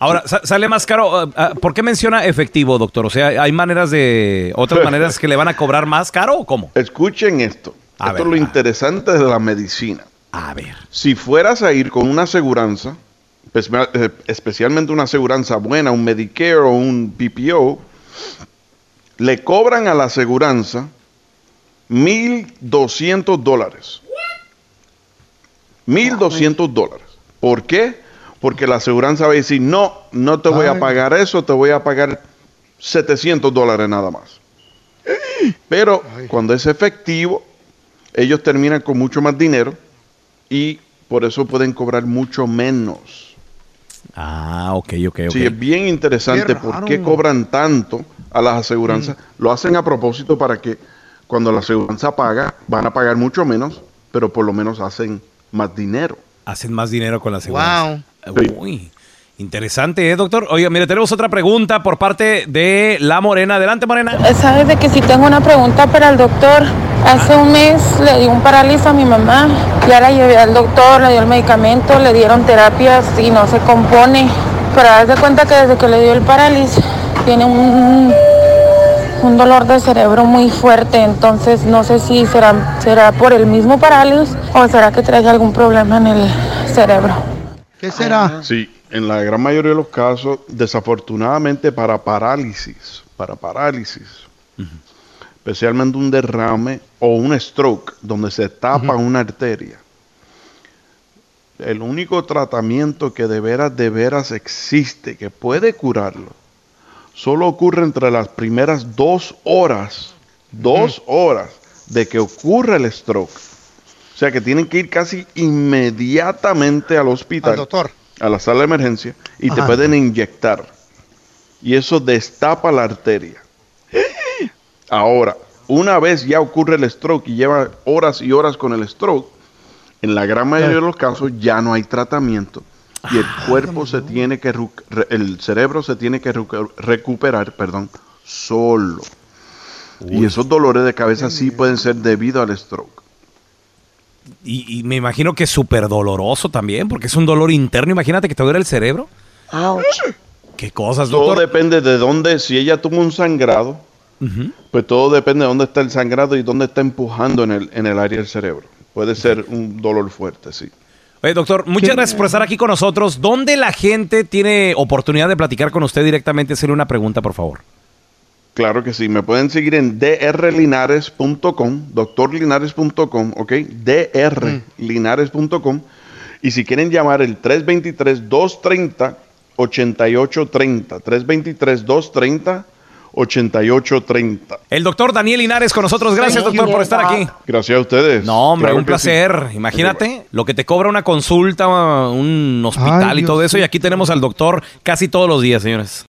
Ahora, sa- sale más caro. ah, ah, ¿Por qué menciona efectivo, doctor? O sea, ¿hay maneras de. otras maneras que le van a cobrar más caro o cómo? Escuchen esto. A esto ver, es lo a- interesante de la medicina. A ver. Si fueras a ir con una aseguranza, eh, especialmente una aseguranza buena, un Medicare o un PPO, le cobran a la aseguranza 1.200 dólares. 1.200 dólares. ¿Por qué? Porque la aseguranza va a decir, no, no te voy a pagar eso, te voy a pagar 700 dólares nada más. Pero cuando es efectivo, ellos terminan con mucho más dinero y por eso pueden cobrar mucho menos. Ah, ok, ok, ok. Sí, es bien interesante Qué por qué cobran tanto a las aseguranzas. Lo hacen a propósito para que cuando la aseguranza paga, van a pagar mucho menos, pero por lo menos hacen más dinero. Hacen más dinero con la seguridad. Sí. Uy. Interesante, ¿eh, doctor? Oiga, mire, tenemos otra pregunta por parte de La Morena. Adelante, Morena. Sabes de que si tengo una pregunta para el doctor. Hace un mes le dio un parálisis a mi mamá. Ya la llevé al doctor, le dio el medicamento, le dieron terapias y no se compone. Pero haz de cuenta que desde que le dio el parálisis tiene un, un dolor de cerebro muy fuerte. Entonces no sé si será, será por el mismo parálisis o será que trae algún problema en el cerebro. ¿Qué será? Sí, en la gran mayoría de los casos, desafortunadamente para parálisis, para parálisis, especialmente un derrame o un stroke donde se tapa una arteria, el único tratamiento que de veras, de veras existe, que puede curarlo, solo ocurre entre las primeras dos horas, dos horas de que ocurre el stroke. O sea que tienen que ir casi inmediatamente al hospital, Al doctor. A la sala de emergencia, y te pueden inyectar. Y eso destapa la arteria. Ahora, una vez ya ocurre el stroke y lleva horas y horas con el stroke, en la gran mayoría de los casos ya no hay tratamiento y el cuerpo se tiene que el cerebro se tiene que recu- recuperar, perdón, solo. Y esos dolores de cabeza sí pueden ser debido al stroke. Y, y me imagino que es súper doloroso también, porque es un dolor interno. Imagínate que te duele el cerebro. Qué cosas, Todo doctor. depende de dónde, si ella tuvo un sangrado, pues todo depende de dónde está el sangrado y dónde está empujando en el, en el área del cerebro. Puede ser un dolor fuerte, sí. Oye, doctor, muchas gracias por estar aquí con nosotros. ¿Dónde la gente tiene oportunidad de platicar con usted directamente? Hacerle una pregunta, por favor. Claro que sí, me pueden seguir en drlinares.com, doctorlinares.com, ¿ok? drlinares.com. Y si quieren llamar el 323-230-8830, 323-230-8830. El doctor Daniel Linares con nosotros. Gracias, doctor, por estar aquí. Gracias a ustedes. No, hombre, Claro un placer. sí. Imagínate lo que te cobra una consulta, un hospital Ay, y todo Dios eso. Y aquí tenemos al doctor casi todos los días, señores.